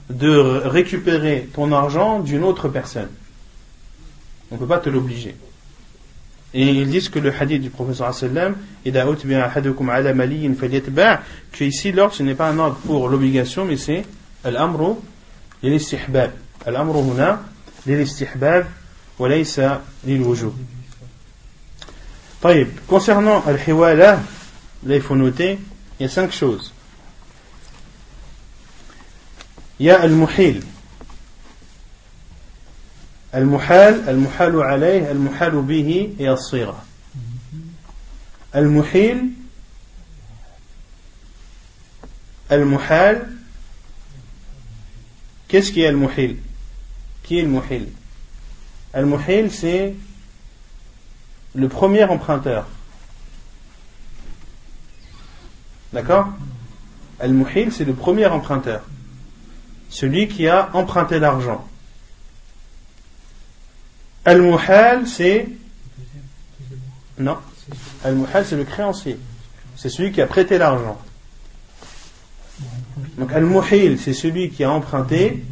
de récupérer ton argent d'une autre personne. On ne peut pas te l'obliger. Et ils disent que le hadith du professeur sallam, que ici l'ordre ce n'est pas un ordre pour l'obligation, mais c'est al-amru huna. Concernant Al-Hiwala, là il faut noter, il y a cinq choses. Il y a Al-Muhil. Al-Muhal, Al-Muhalu alayh, Al-Muhalu bihi et Al-Sira. Al-Muhil, Al-Muhal, qu'est-ce qui est Al-Muhil? Qui est Al-Muhil Al-Muhil c'est le premier emprunteur. D'accord? Al-Muhil, c'est le premier emprunteur. Celui qui a emprunté l'argent. Al-Muhal, c'est. Non. Al-Muhal, c'est le créancier. C'est celui qui a prêté l'argent. Donc Al-Muhil, c'est celui qui a emprunté.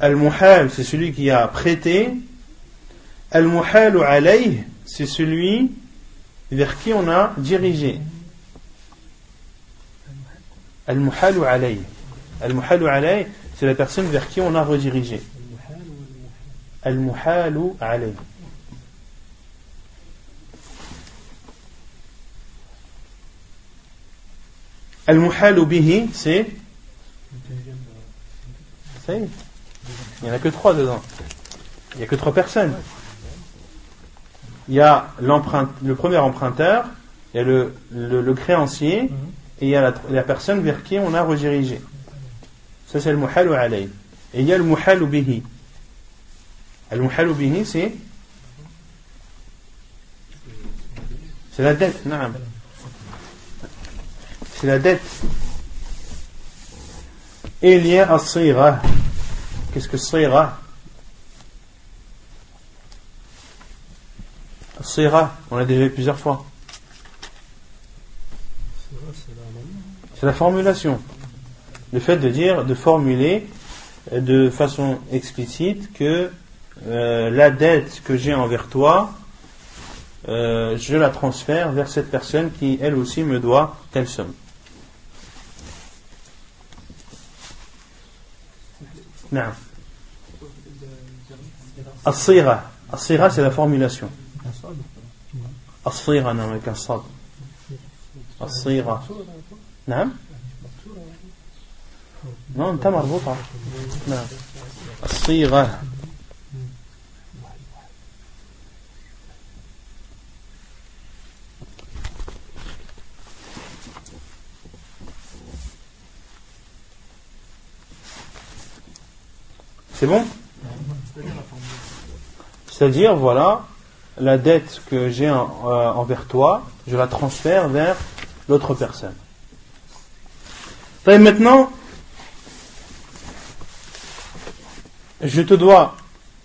Al-Muhal, c'est celui qui a prêté. Al-Muhalu alayh, c'est celui vers qui on a dirigé. Al-Muhalu alayh. Al-Muhalu alayh, c'est la personne vers qui on a redirigé. Al-Muhalu alayh. Al-Muhalu bihi, c'est. Il n'y en a que trois dedans. Il n'y a que trois personnes il y a le premier emprunteur il y a le, le, le créancier et il y a la, la, personne vers qui on a redirigé. Ça c'est le muhalu alayh. Et il y a le muhalu bihi. Al-Muhalu bihi, c'est C'est la dette, non. C'est la dette. Et il y a as Qu'est-ce que Sira Sira, on l'a déjà vu plusieurs fois. C'est la formulation. Le fait de dire, de formuler de façon explicite que euh, la dette que j'ai envers toi, euh, je la transfère vers cette personne qui, elle aussi, me doit telle somme. Non. As-sira, c'est la formulation. As-sira, non, avec un sad. As-sira. Non Non, انت مربوطة نعم الصيغة C'est bon C'est-à-dire, voilà, la dette que j'ai en, euh, envers toi, je la transfère vers l'autre personne. Et maintenant, je te dois,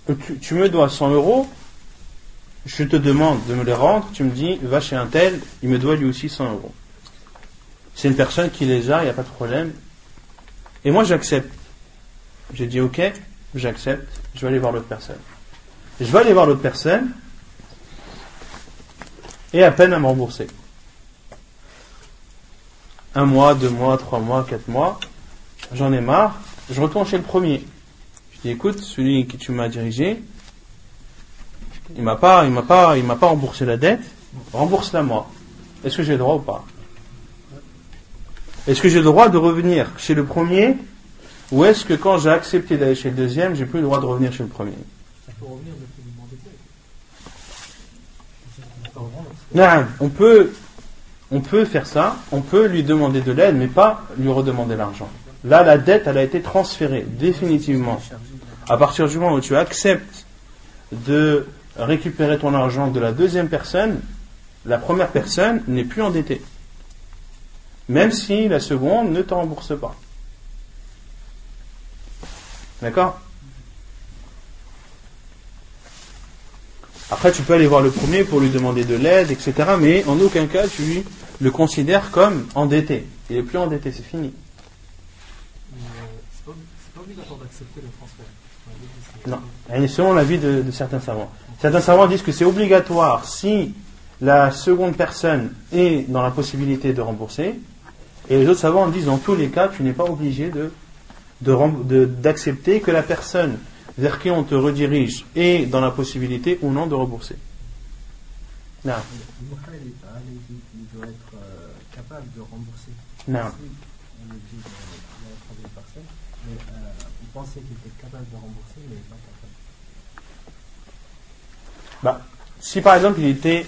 tu, tu, me dois 100 euros, je te demande de me les rendre, tu me dis, va chez un tel, il me doit lui aussi 100 euros. C'est une personne qui les a, il n'y a pas de problème. Et moi j'accepte. J'ai dit ok, j'accepte, je vais aller voir l'autre personne. Je vais aller voir l'autre personne et à peine à me rembourser. Un mois, deux mois, trois mois, quatre mois, j'en ai marre, je retourne chez le premier. Je dis écoute, celui qui tu m'as dirigé, il m'a pas, il m'a pas, il m'a pas remboursé la dette, rembourse-la moi. Est-ce que j'ai le droit ou pas? Est-ce que j'ai le droit de revenir chez le premier ou est-ce que quand j'ai accepté d'aller chez le deuxième, j'ai plus le droit de revenir chez le premier? On peut, on peut faire ça, on peut lui demander de l'aide, mais pas lui redemander l'argent. Là, la dette, elle a été transférée définitivement. À partir du moment où tu acceptes de récupérer ton argent de la deuxième personne, la première personne n'est plus endettée. même si la seconde ne te rembourse pas. D'accord? Après, tu peux aller voir le premier pour lui demander de l'aide, etc. Mais en aucun cas, tu le considères comme endetté. Il est plus endetté, c'est fini. C'est pas, obligatoire d'accepter le transfert. Non, selon l'avis de, de certains savants. Certains savants disent que c'est obligatoire si la seconde personne est dans la possibilité de rembourser, et les autres savants disent dans tous les cas, tu n'es pas obligé de, d'accepter que la personne vers qui on te redirige est dans la possibilité ou non de rembourser. Non. il doit être euh, capable de rembourser. Non. On est de, personne, mais euh, on pensait qu'il était capable de rembourser, mais pas capable. Bah, si par exemple il était,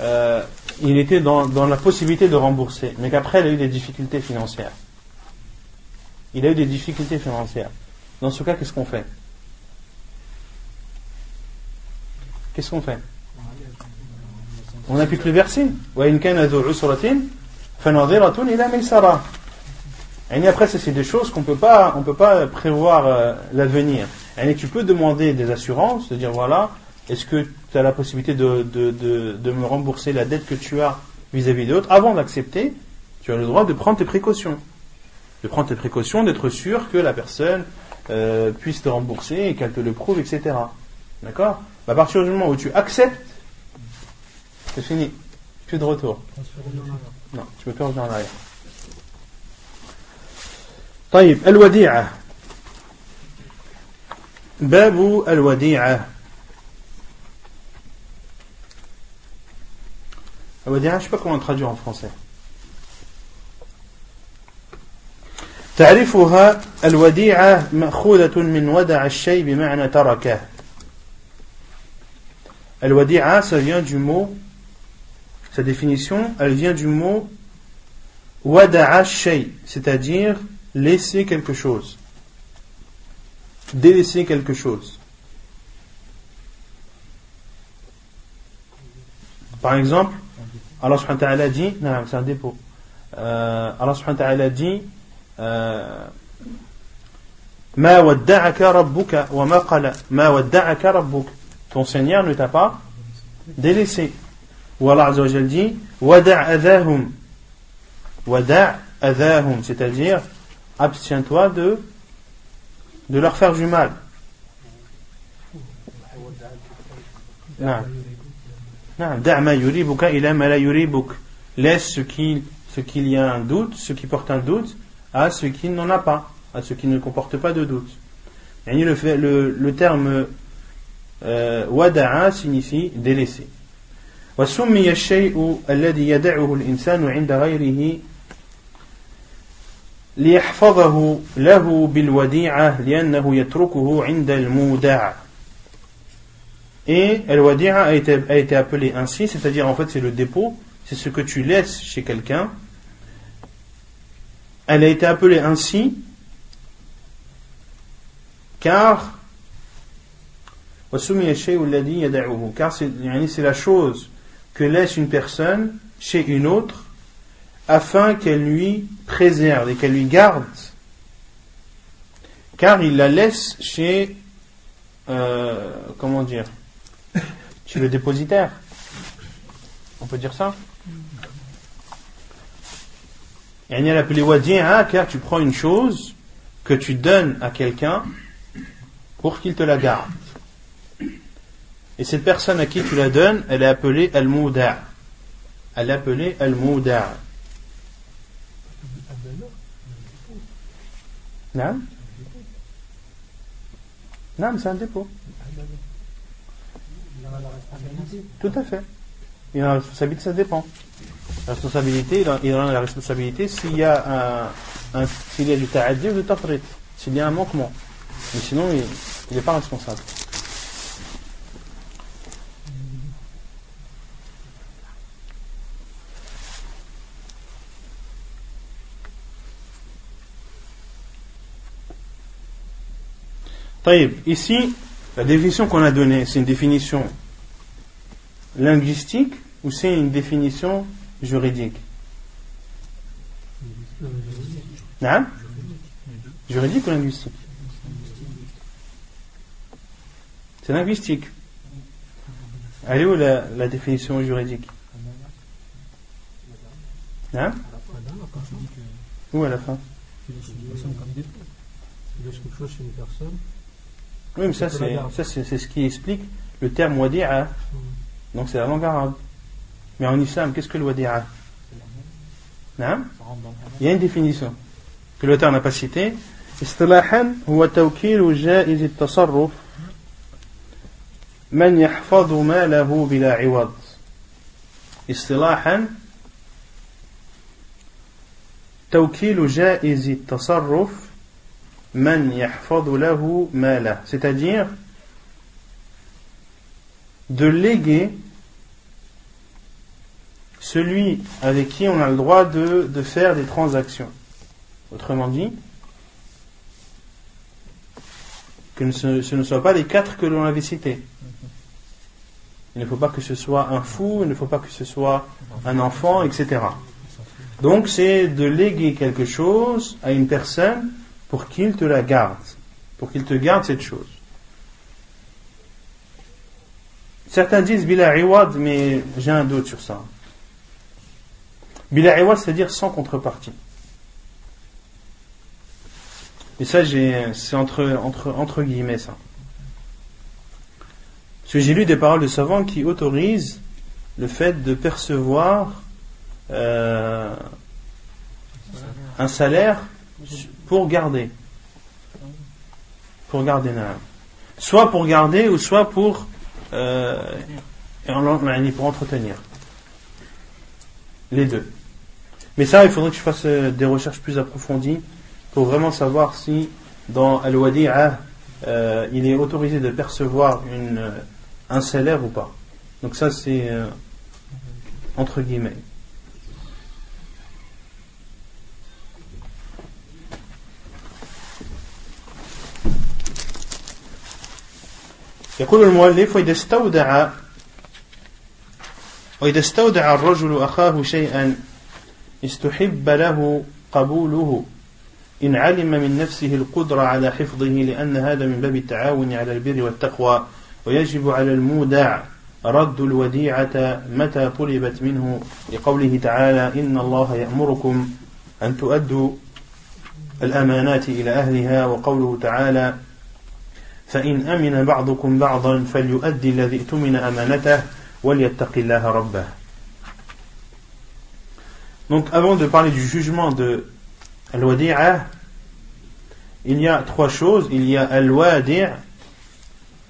euh, il était dans, dans la possibilité de rembourser, mais qu'après il a eu des difficultés financières. Il a eu des difficultés financières. Dans ce cas, qu'est-ce qu'on fait? Qu'est-ce qu'on fait On applique le verset. Et après, c'est des choses qu'on peut pas, on peut pas prévoir euh, l'avenir. Et tu peux demander des assurances, de dire voilà, est-ce que tu as la possibilité de, me rembourser la dette que tu as vis-à-vis d'autres Avant d'accepter, tu as le droit de prendre tes précautions. De prendre tes précautions, d'être sûr que la personne euh, puisse te rembourser et qu'elle te le prouve, etc. D'accord? à partir du moment où tu acceptes, c'est fini. Plus de retour. Non, tu peux plus revenir en arrière. طيب الوديعة باب الوديعة الوديعة je sais pas comment traduire en français تعرفها الوديعة مأخوذة من ودع الشيء بمعنى تركه Al-wadi'a, ça vient du mot, sa définition, elle vient du mot wada'a shay, c'est-à-dire laisser quelque chose. Délaisser quelque chose. Par exemple, Allah subhanahu wa ta'ala dit, non, c'est un dépôt. Euh, Allah subhanahu wa ta'ala dit, ما ودعك ربك وما قال ما ودعك ربك ton Seigneur ne t'a pas délaissé. Ou Allah Azzawajal dit Wada' adahum. C'est-à-dire abstiens-toi de, de leur faire du mal. Laisse ce qu'il ce qu'il y a un doute, ce qui porte un doute, à ce qui n'en a pas, à ce qui ne comporte pas de doute. Le, le, le terme ودع signifie délaisser وسمي الشيء الذي يدعه الإنسان عند غيره ليحفظه له بالوديعة لأنه يتركه عند المودع Et al-wadi'a a été, a été appelé ainsi, c'est-à-dire en fait c'est le dépôt, c'est ce que tu laisses chez quelqu'un. Elle a été appelée ainsi car car c'est la chose que laisse une personne chez une autre afin qu'elle lui préserve et qu'elle lui garde. Car il la laisse chez euh, comment dire chez le dépositaire. On peut dire ça? Et elle appelé wadi'a car tu prends une chose que tu donnes à quelqu'un pour qu'il te la garde et cette personne à qui tu la donnes, elle est appelée Al-Mouda. Elle est appelée Al-Mouda. Non Non, c'est un dépôt. Tout à fait. Il a la responsabilité, ça dépend. La responsabilité, il a la responsabilité s'il y a un, s'il y a du ta'addi ou du tafrit, s'il y a un manquement. Mais sinon, il n'est pas responsable. Ici, la définition qu'on a donnée, c'est une définition linguistique ou c'est une définition juridique? Non Juridique ou linguistique? C'est linguistique. Elle est où la, la définition juridique? Hein Où à la fin? Oui, mais ça c'est ça c'est ce qui explique le terme wadi'a. Donc c'est la langue arabe. Mais en islam, qu'est-ce que le wadi'a hein Il y a une définition que l'auteur n'a pas citée. اصطلاحا هو توكيل جائز التصرف من يحفظ ماله بلا عوض اصطلاحا توكيل جائز التصرف man mala, c'est-à-dire de léguer celui avec qui on a le droit de, faire des transactions. Autrement dit, que ce, ne soient pas les quatre que l'on avait cités. Il ne faut pas que ce soit un fou, il ne faut pas que ce soit un enfant, etc. Donc c'est de léguer quelque chose à une personne pour qu'il te la garde, pour qu'il te garde cette chose. Certains disent bila iwad, mais j'ai un doute sur ça. Bila iwad, c'est-à-dire sans contrepartie. Et ça, c'est entre, entre, entre guillemets ça. Parce que j'ai lu des paroles de savants qui autorisent le fait de percevoir euh, un salaire pour garder. Pour garder, soit pour garder ou soit pour, euh, pour entretenir. Les deux. Mais ça, il faudrait que je fasse euh, des recherches plus approfondies pour vraiment savoir si dans Al-Wadi'a, euh, il est autorisé de percevoir une, un salaire ou pas. Donc ça, c'est euh, entre guillemets. يقول المؤلف وإذا استودع وإذا استودع الرجل أخاه شيئا استحب له قبوله. إن علم من نفسه القدرة على حفظه لأن هذا من باب التعاون على البر والتقوى. ويجب على المودع رد الوديعة متى طلبت منه. لقوله تعالى إن الله يأمركم أن تؤدوا الأمانات إلى أهلها. وقوله تعالى فإن أمن بعضكم بعضا فليؤدي الذي اؤتمن أمانته وليتق الله ربه Donc avant de parler du jugement de Al-Wadi'a, il y a trois choses. Il y a Al-Wadi'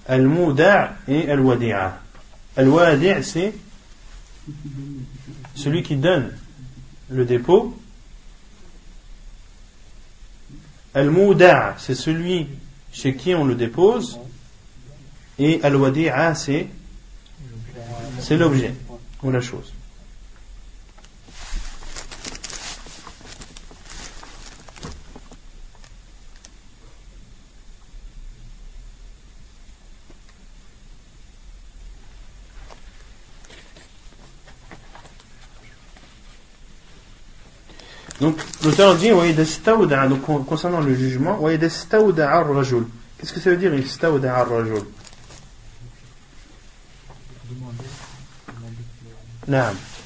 Al-Muda' et Al-Wadi'a. Al-Wadi' c'est celui qui donne le dépôt. Al-Muda' c'est celui chez qui on le dépose. Et Al-Wadi'a c'est l'objet ou la chose. Donc, l'auteur dit, donc concernant le jugement, qu'est-ce que ça veut dire rajul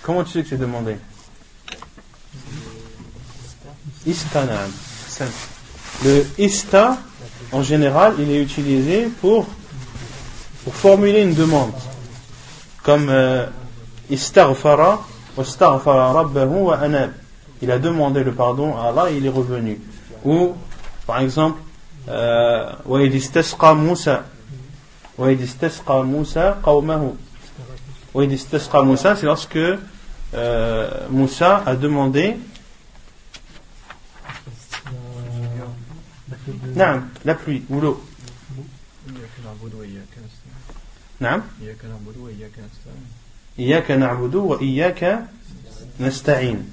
Comment tu sais que c'est demandé? Ista, Le ista, en général, il est utilisé pour, pour formuler une demande. Comme euh, istaghfara, wa rabbahu wa anab il a demandé le pardon à Allah et il est revenu. Ou, par exemple, euh, وَإِذِ اسْتَسْقَى مُوسَى وَإِذِ اسْتَسْقَى مُوسَى قَوْمَهُ وَإِذِ اسْتَسْقَى مُوسَى c'est lorsque euh, Moussa a demandé Non, la pluie ou l'eau. نعم إياك نعبد وإياك نستعين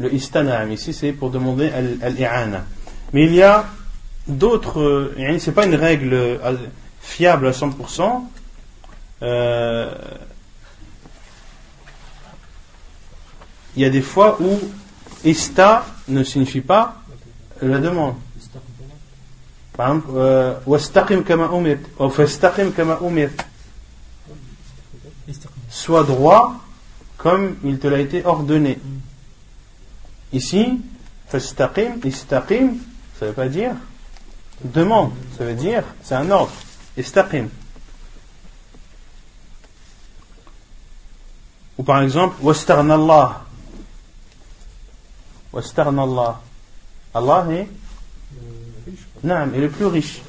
le istanam, ici c'est pour demander al-i'ana. Mais il y a d'autres, euh, c'est pas une règle euh, fiable à 100%. Euh, il y a des fois où ista ne signifie pas La demande. Par exemple, kama. Sois droit comme il te l'a été ordonné. Ici, fastaqim, istaqim, ça veut pas dire demande, ça veut dire c'est un ordre. Istaqim. Ou par exemple, wastarna Allah. Wastarna Allah. Est non, est le plus riche.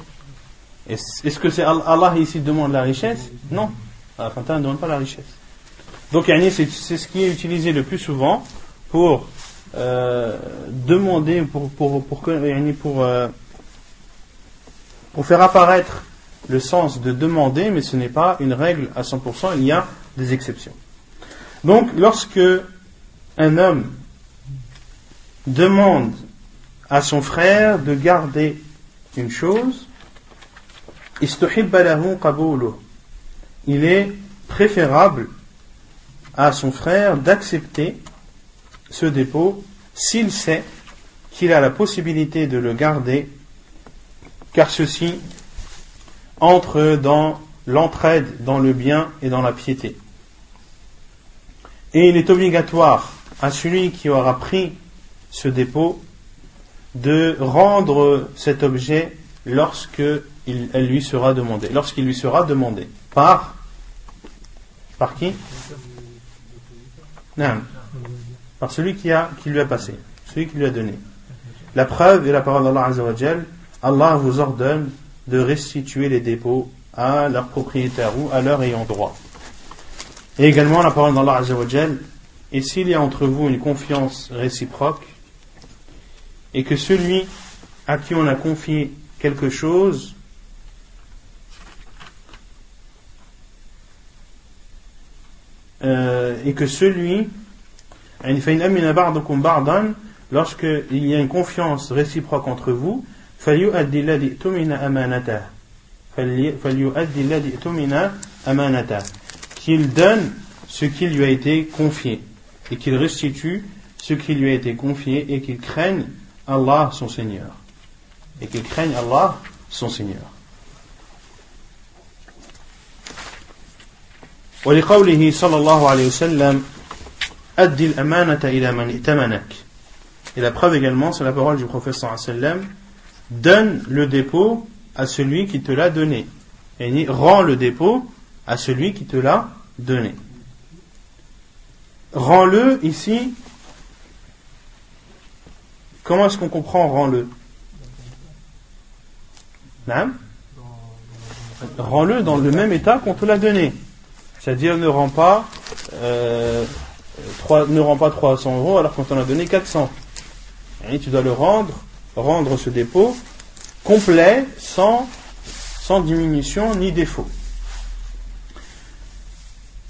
Est-ce que c'est Allah ici demande la richesse? Non. Allah ne demande pas la richesse. Donc, c'est ce qui est utilisé le plus souvent pour euh, demander, pour, pour, pour, pour, euh, pour faire apparaître le sens de demander, mais ce n'est pas une règle à 100%, il y a des exceptions. Donc, lorsque un homme demande à son frère de garder une chose, il est préférable à son frère d'accepter ce dépôt s'il sait qu'il a la possibilité de le garder, car ceci entre dans l'entraide, dans le bien et dans la piété. Et il est obligatoire à celui qui aura pris ce dépôt de rendre cet objet lorsque elle lui sera demandée, lorsqu'il lui sera demandé. Par Par qui? Non. Par celui qui, a, qui lui a passé, celui qui lui a donné. La preuve est la parole d'Allah Azzawajal. Allah vous ordonne de restituer les dépôts à leur propriétaire ou à leur ayant droit. Et également la parole d'Allah Azzawajal. Et s'il y a entre vous une confiance réciproque, et que celui à qui on a confié quelque chose euh, et que celui lorsqu'il y a une confiance réciproque entre vous qu'il donne ce qui lui a été confié et qu'il restitue ce qui lui a été confié et qu'il craigne Allah son Seigneur et qu'il craigne Allah son Seigneur. ولقوله صلى الله عليه وسلم Addil amanata ila man. Et la preuve également, c'est la parole du prophète sallam Donne le dépôt à celui qui te l'a donné. Et rend le dépôt à celui qui te l'a donné. Rends-le ici. Comment est-ce qu'on comprend rends-le? Rends-le dans le même état qu'on te l'a donné. C'est-à-dire ne rends pas. Euh, ne rend pas 300 euros alors qu'on t'en a donné 400. Et tu dois le rendre, rendre ce dépôt complet, sans, sans diminution ni défaut.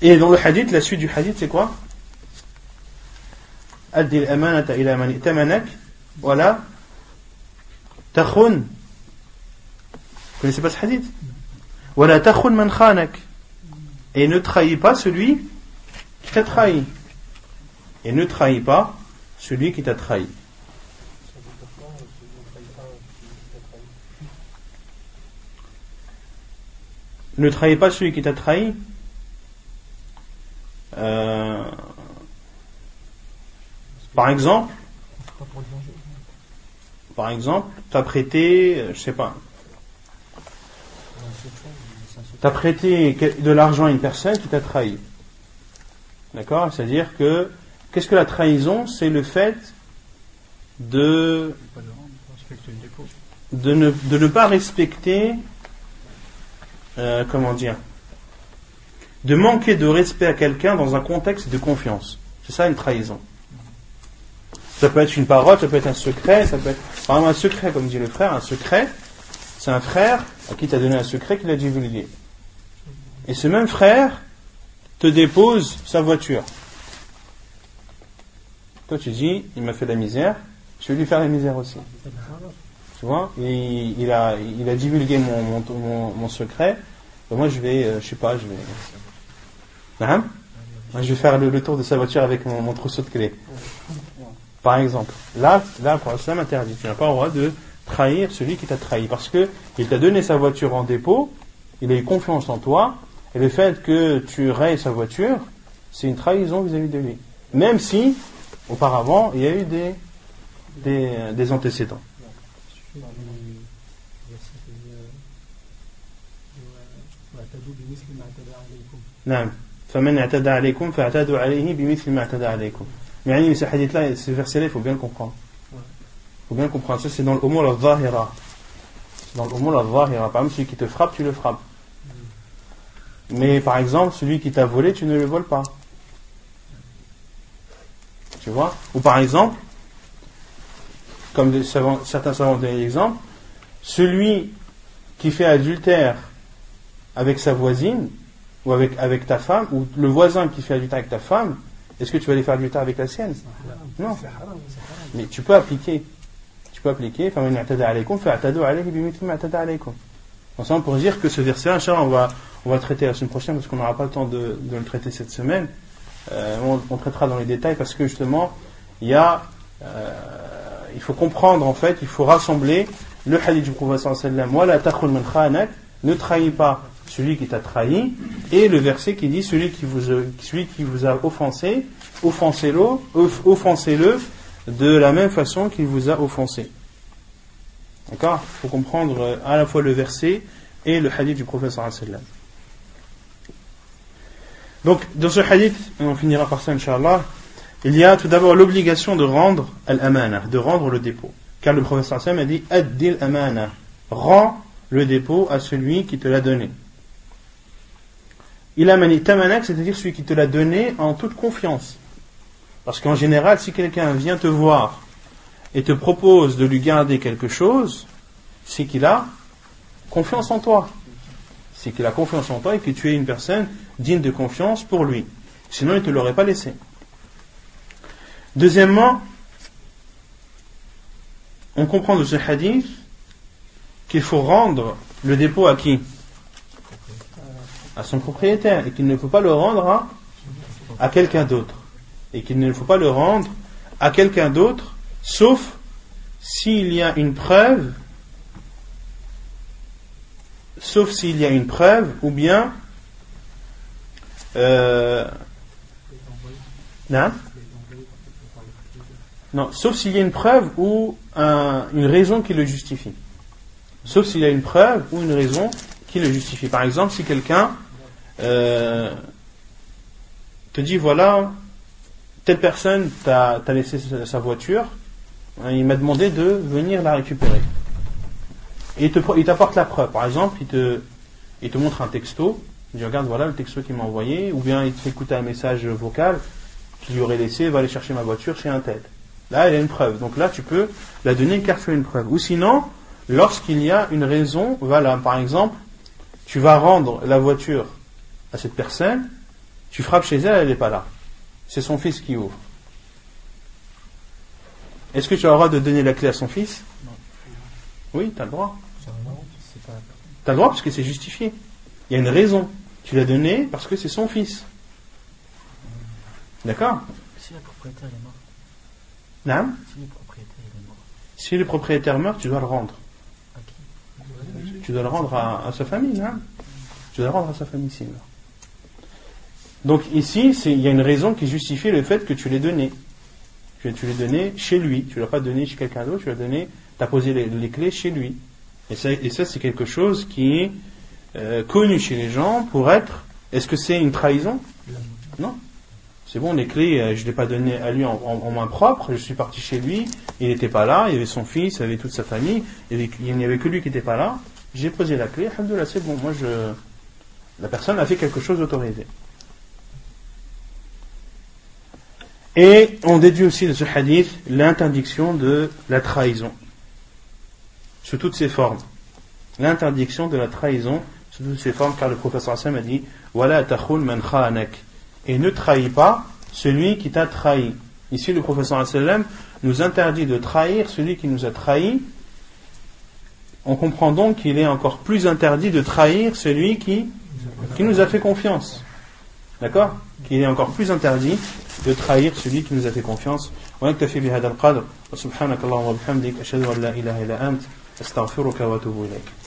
Et dans le hadith, la suite du hadith, c'est quoi? Voilà. Takhun. Vous connaissez pas ce hadith? Voilà, takhun man khanak. Et ne trahis pas celui qui t'a trahi. Et ne trahis pas celui qui t'a trahi. Ne trahis pas celui qui t'a trahi. Euh, par exemple, par exemple, tu as prêté, je sais pas, tu as prêté de l'argent à une personne qui t'a trahi. D'accord? C'est-à-dire que, qu'est-ce que la trahison? C'est le fait de, de, ne, pas respecter, euh, comment dire, de manquer de respect à quelqu'un dans un contexte de confiance. C'est ça une trahison. Ça peut être une parole, ça peut être un secret, ça peut être par un secret, comme dit le frère, un secret, c'est un frère à qui tu as donné un secret qu'il a divulgué. Et ce même frère te dépose sa voiture. Toi tu dis, il m'a fait la misère, je vais lui faire la misère aussi. Tu vois, il, a, divulgué mon, secret, moi je vais, euh, je sais pas, je vais. Hein? Je vais faire le, tour de sa voiture avec mon, trousseau de clés. Par exemple, là, là, pour l'islam. Tu n'as pas le droit de trahir celui qui t'a trahi. Parce que il t'a donné sa voiture en dépôt, il a eu confiance en toi, et le fait que tu rayes sa voiture, c'est une trahison vis-à-vis de lui. Même si, auparavant, il y a eu des, des, des antécédents. dans les versets que je- واعتدوا بمثل ما اعتدى عليكم نعم فمن اعتدى عليكم فاعتدوا عليه بمثل ما اعتدى عليكم يعني ce hadith là ce verset là il faut bien le comprendre il faut bien le comprendre ça c'est dans le umur al-zahira C'est dans le umur al-zahira par exemple celui qui te frappe tu le frappes mais par exemple celui qui t'a volé tu ne le voles pas Tu vois Ou par exemple, comme certains savants ont donné l'exemple, celui qui fait adultère avec sa voisine, ou avec, ta femme, ou le voisin qui fait adultère avec ta femme, est-ce que tu vas aller faire adultère avec la sienne? Non. Mais tu peux appliquer. Tu peux appliquer. Ensemble, pour dire que ce verset-là, on va, on va le traiter la semaine prochaine parce qu'on n'aura pas le temps de le traiter cette semaine. Euh, on, traitera dans les détails parce que justement, il y a, euh, il faut comprendre en fait, il faut rassembler le hadith du prophète wa sallam, takhul min khanak, ne trahis pas celui qui t'a trahi, et le verset qui dit celui qui vous, a- offensé, offensez-le, off- offensez-le de la même façon qu'il vous a offensé. D'accord? Il faut comprendre euh, à la fois le verset et le hadith du prophète wa sallam. Donc, dans ce hadith, on finira par ça, Inch'Allah, il y a tout d'abord l'obligation de rendre al-amana, de rendre le dépôt. Car le wa sallam a dit Addil amana, rends le dépôt à celui qui te l'a donné. Il a mani tamanak, c'est-à-dire celui qui te l'a donné en toute confiance. Parce qu'en général, si quelqu'un vient te voir et te propose de lui garder quelque chose, c'est qu'il a confiance en toi. C'est qu'il a confiance en toi et que tu es une personne digne de confiance pour lui. Sinon, il ne te l'aurait pas laissé. Deuxièmement, on comprend de ce hadith qu'il faut rendre le dépôt à qui? À son propriétaire et qu'il ne faut pas le rendre à, à quelqu'un d'autre. Et qu'il ne faut pas le rendre à quelqu'un d'autre, sauf s'il y a une preuve, sauf s'il y a une preuve, ou bien euh, non, non, sauf s'il y a une preuve ou un- une raison qui le justifie. Sauf s'il y a une preuve ou une raison qui le justifie. Par exemple, si quelqu'un euh, te dit voilà, telle personne t'a laissé sa, voiture, hein, il m'a demandé de venir la récupérer. Et il t'apporte la preuve. Par exemple, il te, il te montre un texto, il dit regarde voilà le texto qu'il m'a envoyé, ou bien il te fait écouter un message vocal qu'il lui aurait laissé, va aller chercher ma voiture chez un tel. Là, il y a une preuve. Donc là, tu peux la donner car tu as une preuve. Ou sinon, lorsqu'il y a une raison, voilà, par exemple, tu vas rendre la voiture à cette personne, tu frappes chez elle, elle n'est pas là. C'est son fils qui ouvre. Est-ce que tu as le droit de donner la clé à son fils? Non. Oui, tu as le droit. Tu as le droit parce que c'est justifié. Il y a une raison. Tu l'as donné parce que c'est son fils. D'accord Si le propriétaire est mort, Naam si le propriétaire est mort, Si le propriétaire meurt, tu dois le rendre. à qui Tu dois le rendre à, à sa famille, non Tu dois le rendre à sa famille s'il meurt. Donc ici, il y a une raison qui justifie le fait que tu l'aies donné. Tu, tu l'as donné chez lui. Tu l'as pas donné chez quelqu'un d'autre. Tu l'as donné. T'as posé les, les clés chez lui. Et ça, et ça c'est quelque chose qui est euh, connu chez les gens pour être. Est-ce que c'est une trahison? Non. C'est bon, les clés, euh, je ne l'ai pas donné à lui en, main propre. Je suis parti chez lui. Il n'était pas là. Il y avait son fils, il y avait toute sa famille. Il n'y avait que lui qui n'était pas là. J'ai posé la clé. Alhamdoulilah, c'est bon. Moi, je. La personne a fait quelque chose d'autorisé. Et on déduit aussi de ce hadith l'interdiction de la trahison sous toutes ses formes. L'interdiction de la trahison sous toutes ses formes, car le professeur Hassan a dit Voilà takhul man khanak. Et ne trahis pas celui qui t'a trahi. Ici, le professeur Hassan nous interdit de trahir celui qui nous a trahi. On comprend donc qu'il est encore plus interdit de trahir celui qui, qui nous a fait confiance. D'accord Qu'il est encore plus interdit de trahir celui qui nous a fait confiance. ونكتفي بهذا القدر وسبحانك اللهم وبحمدك أشهد أن لا إله إلا أنت أستغفرك وأتوب إليك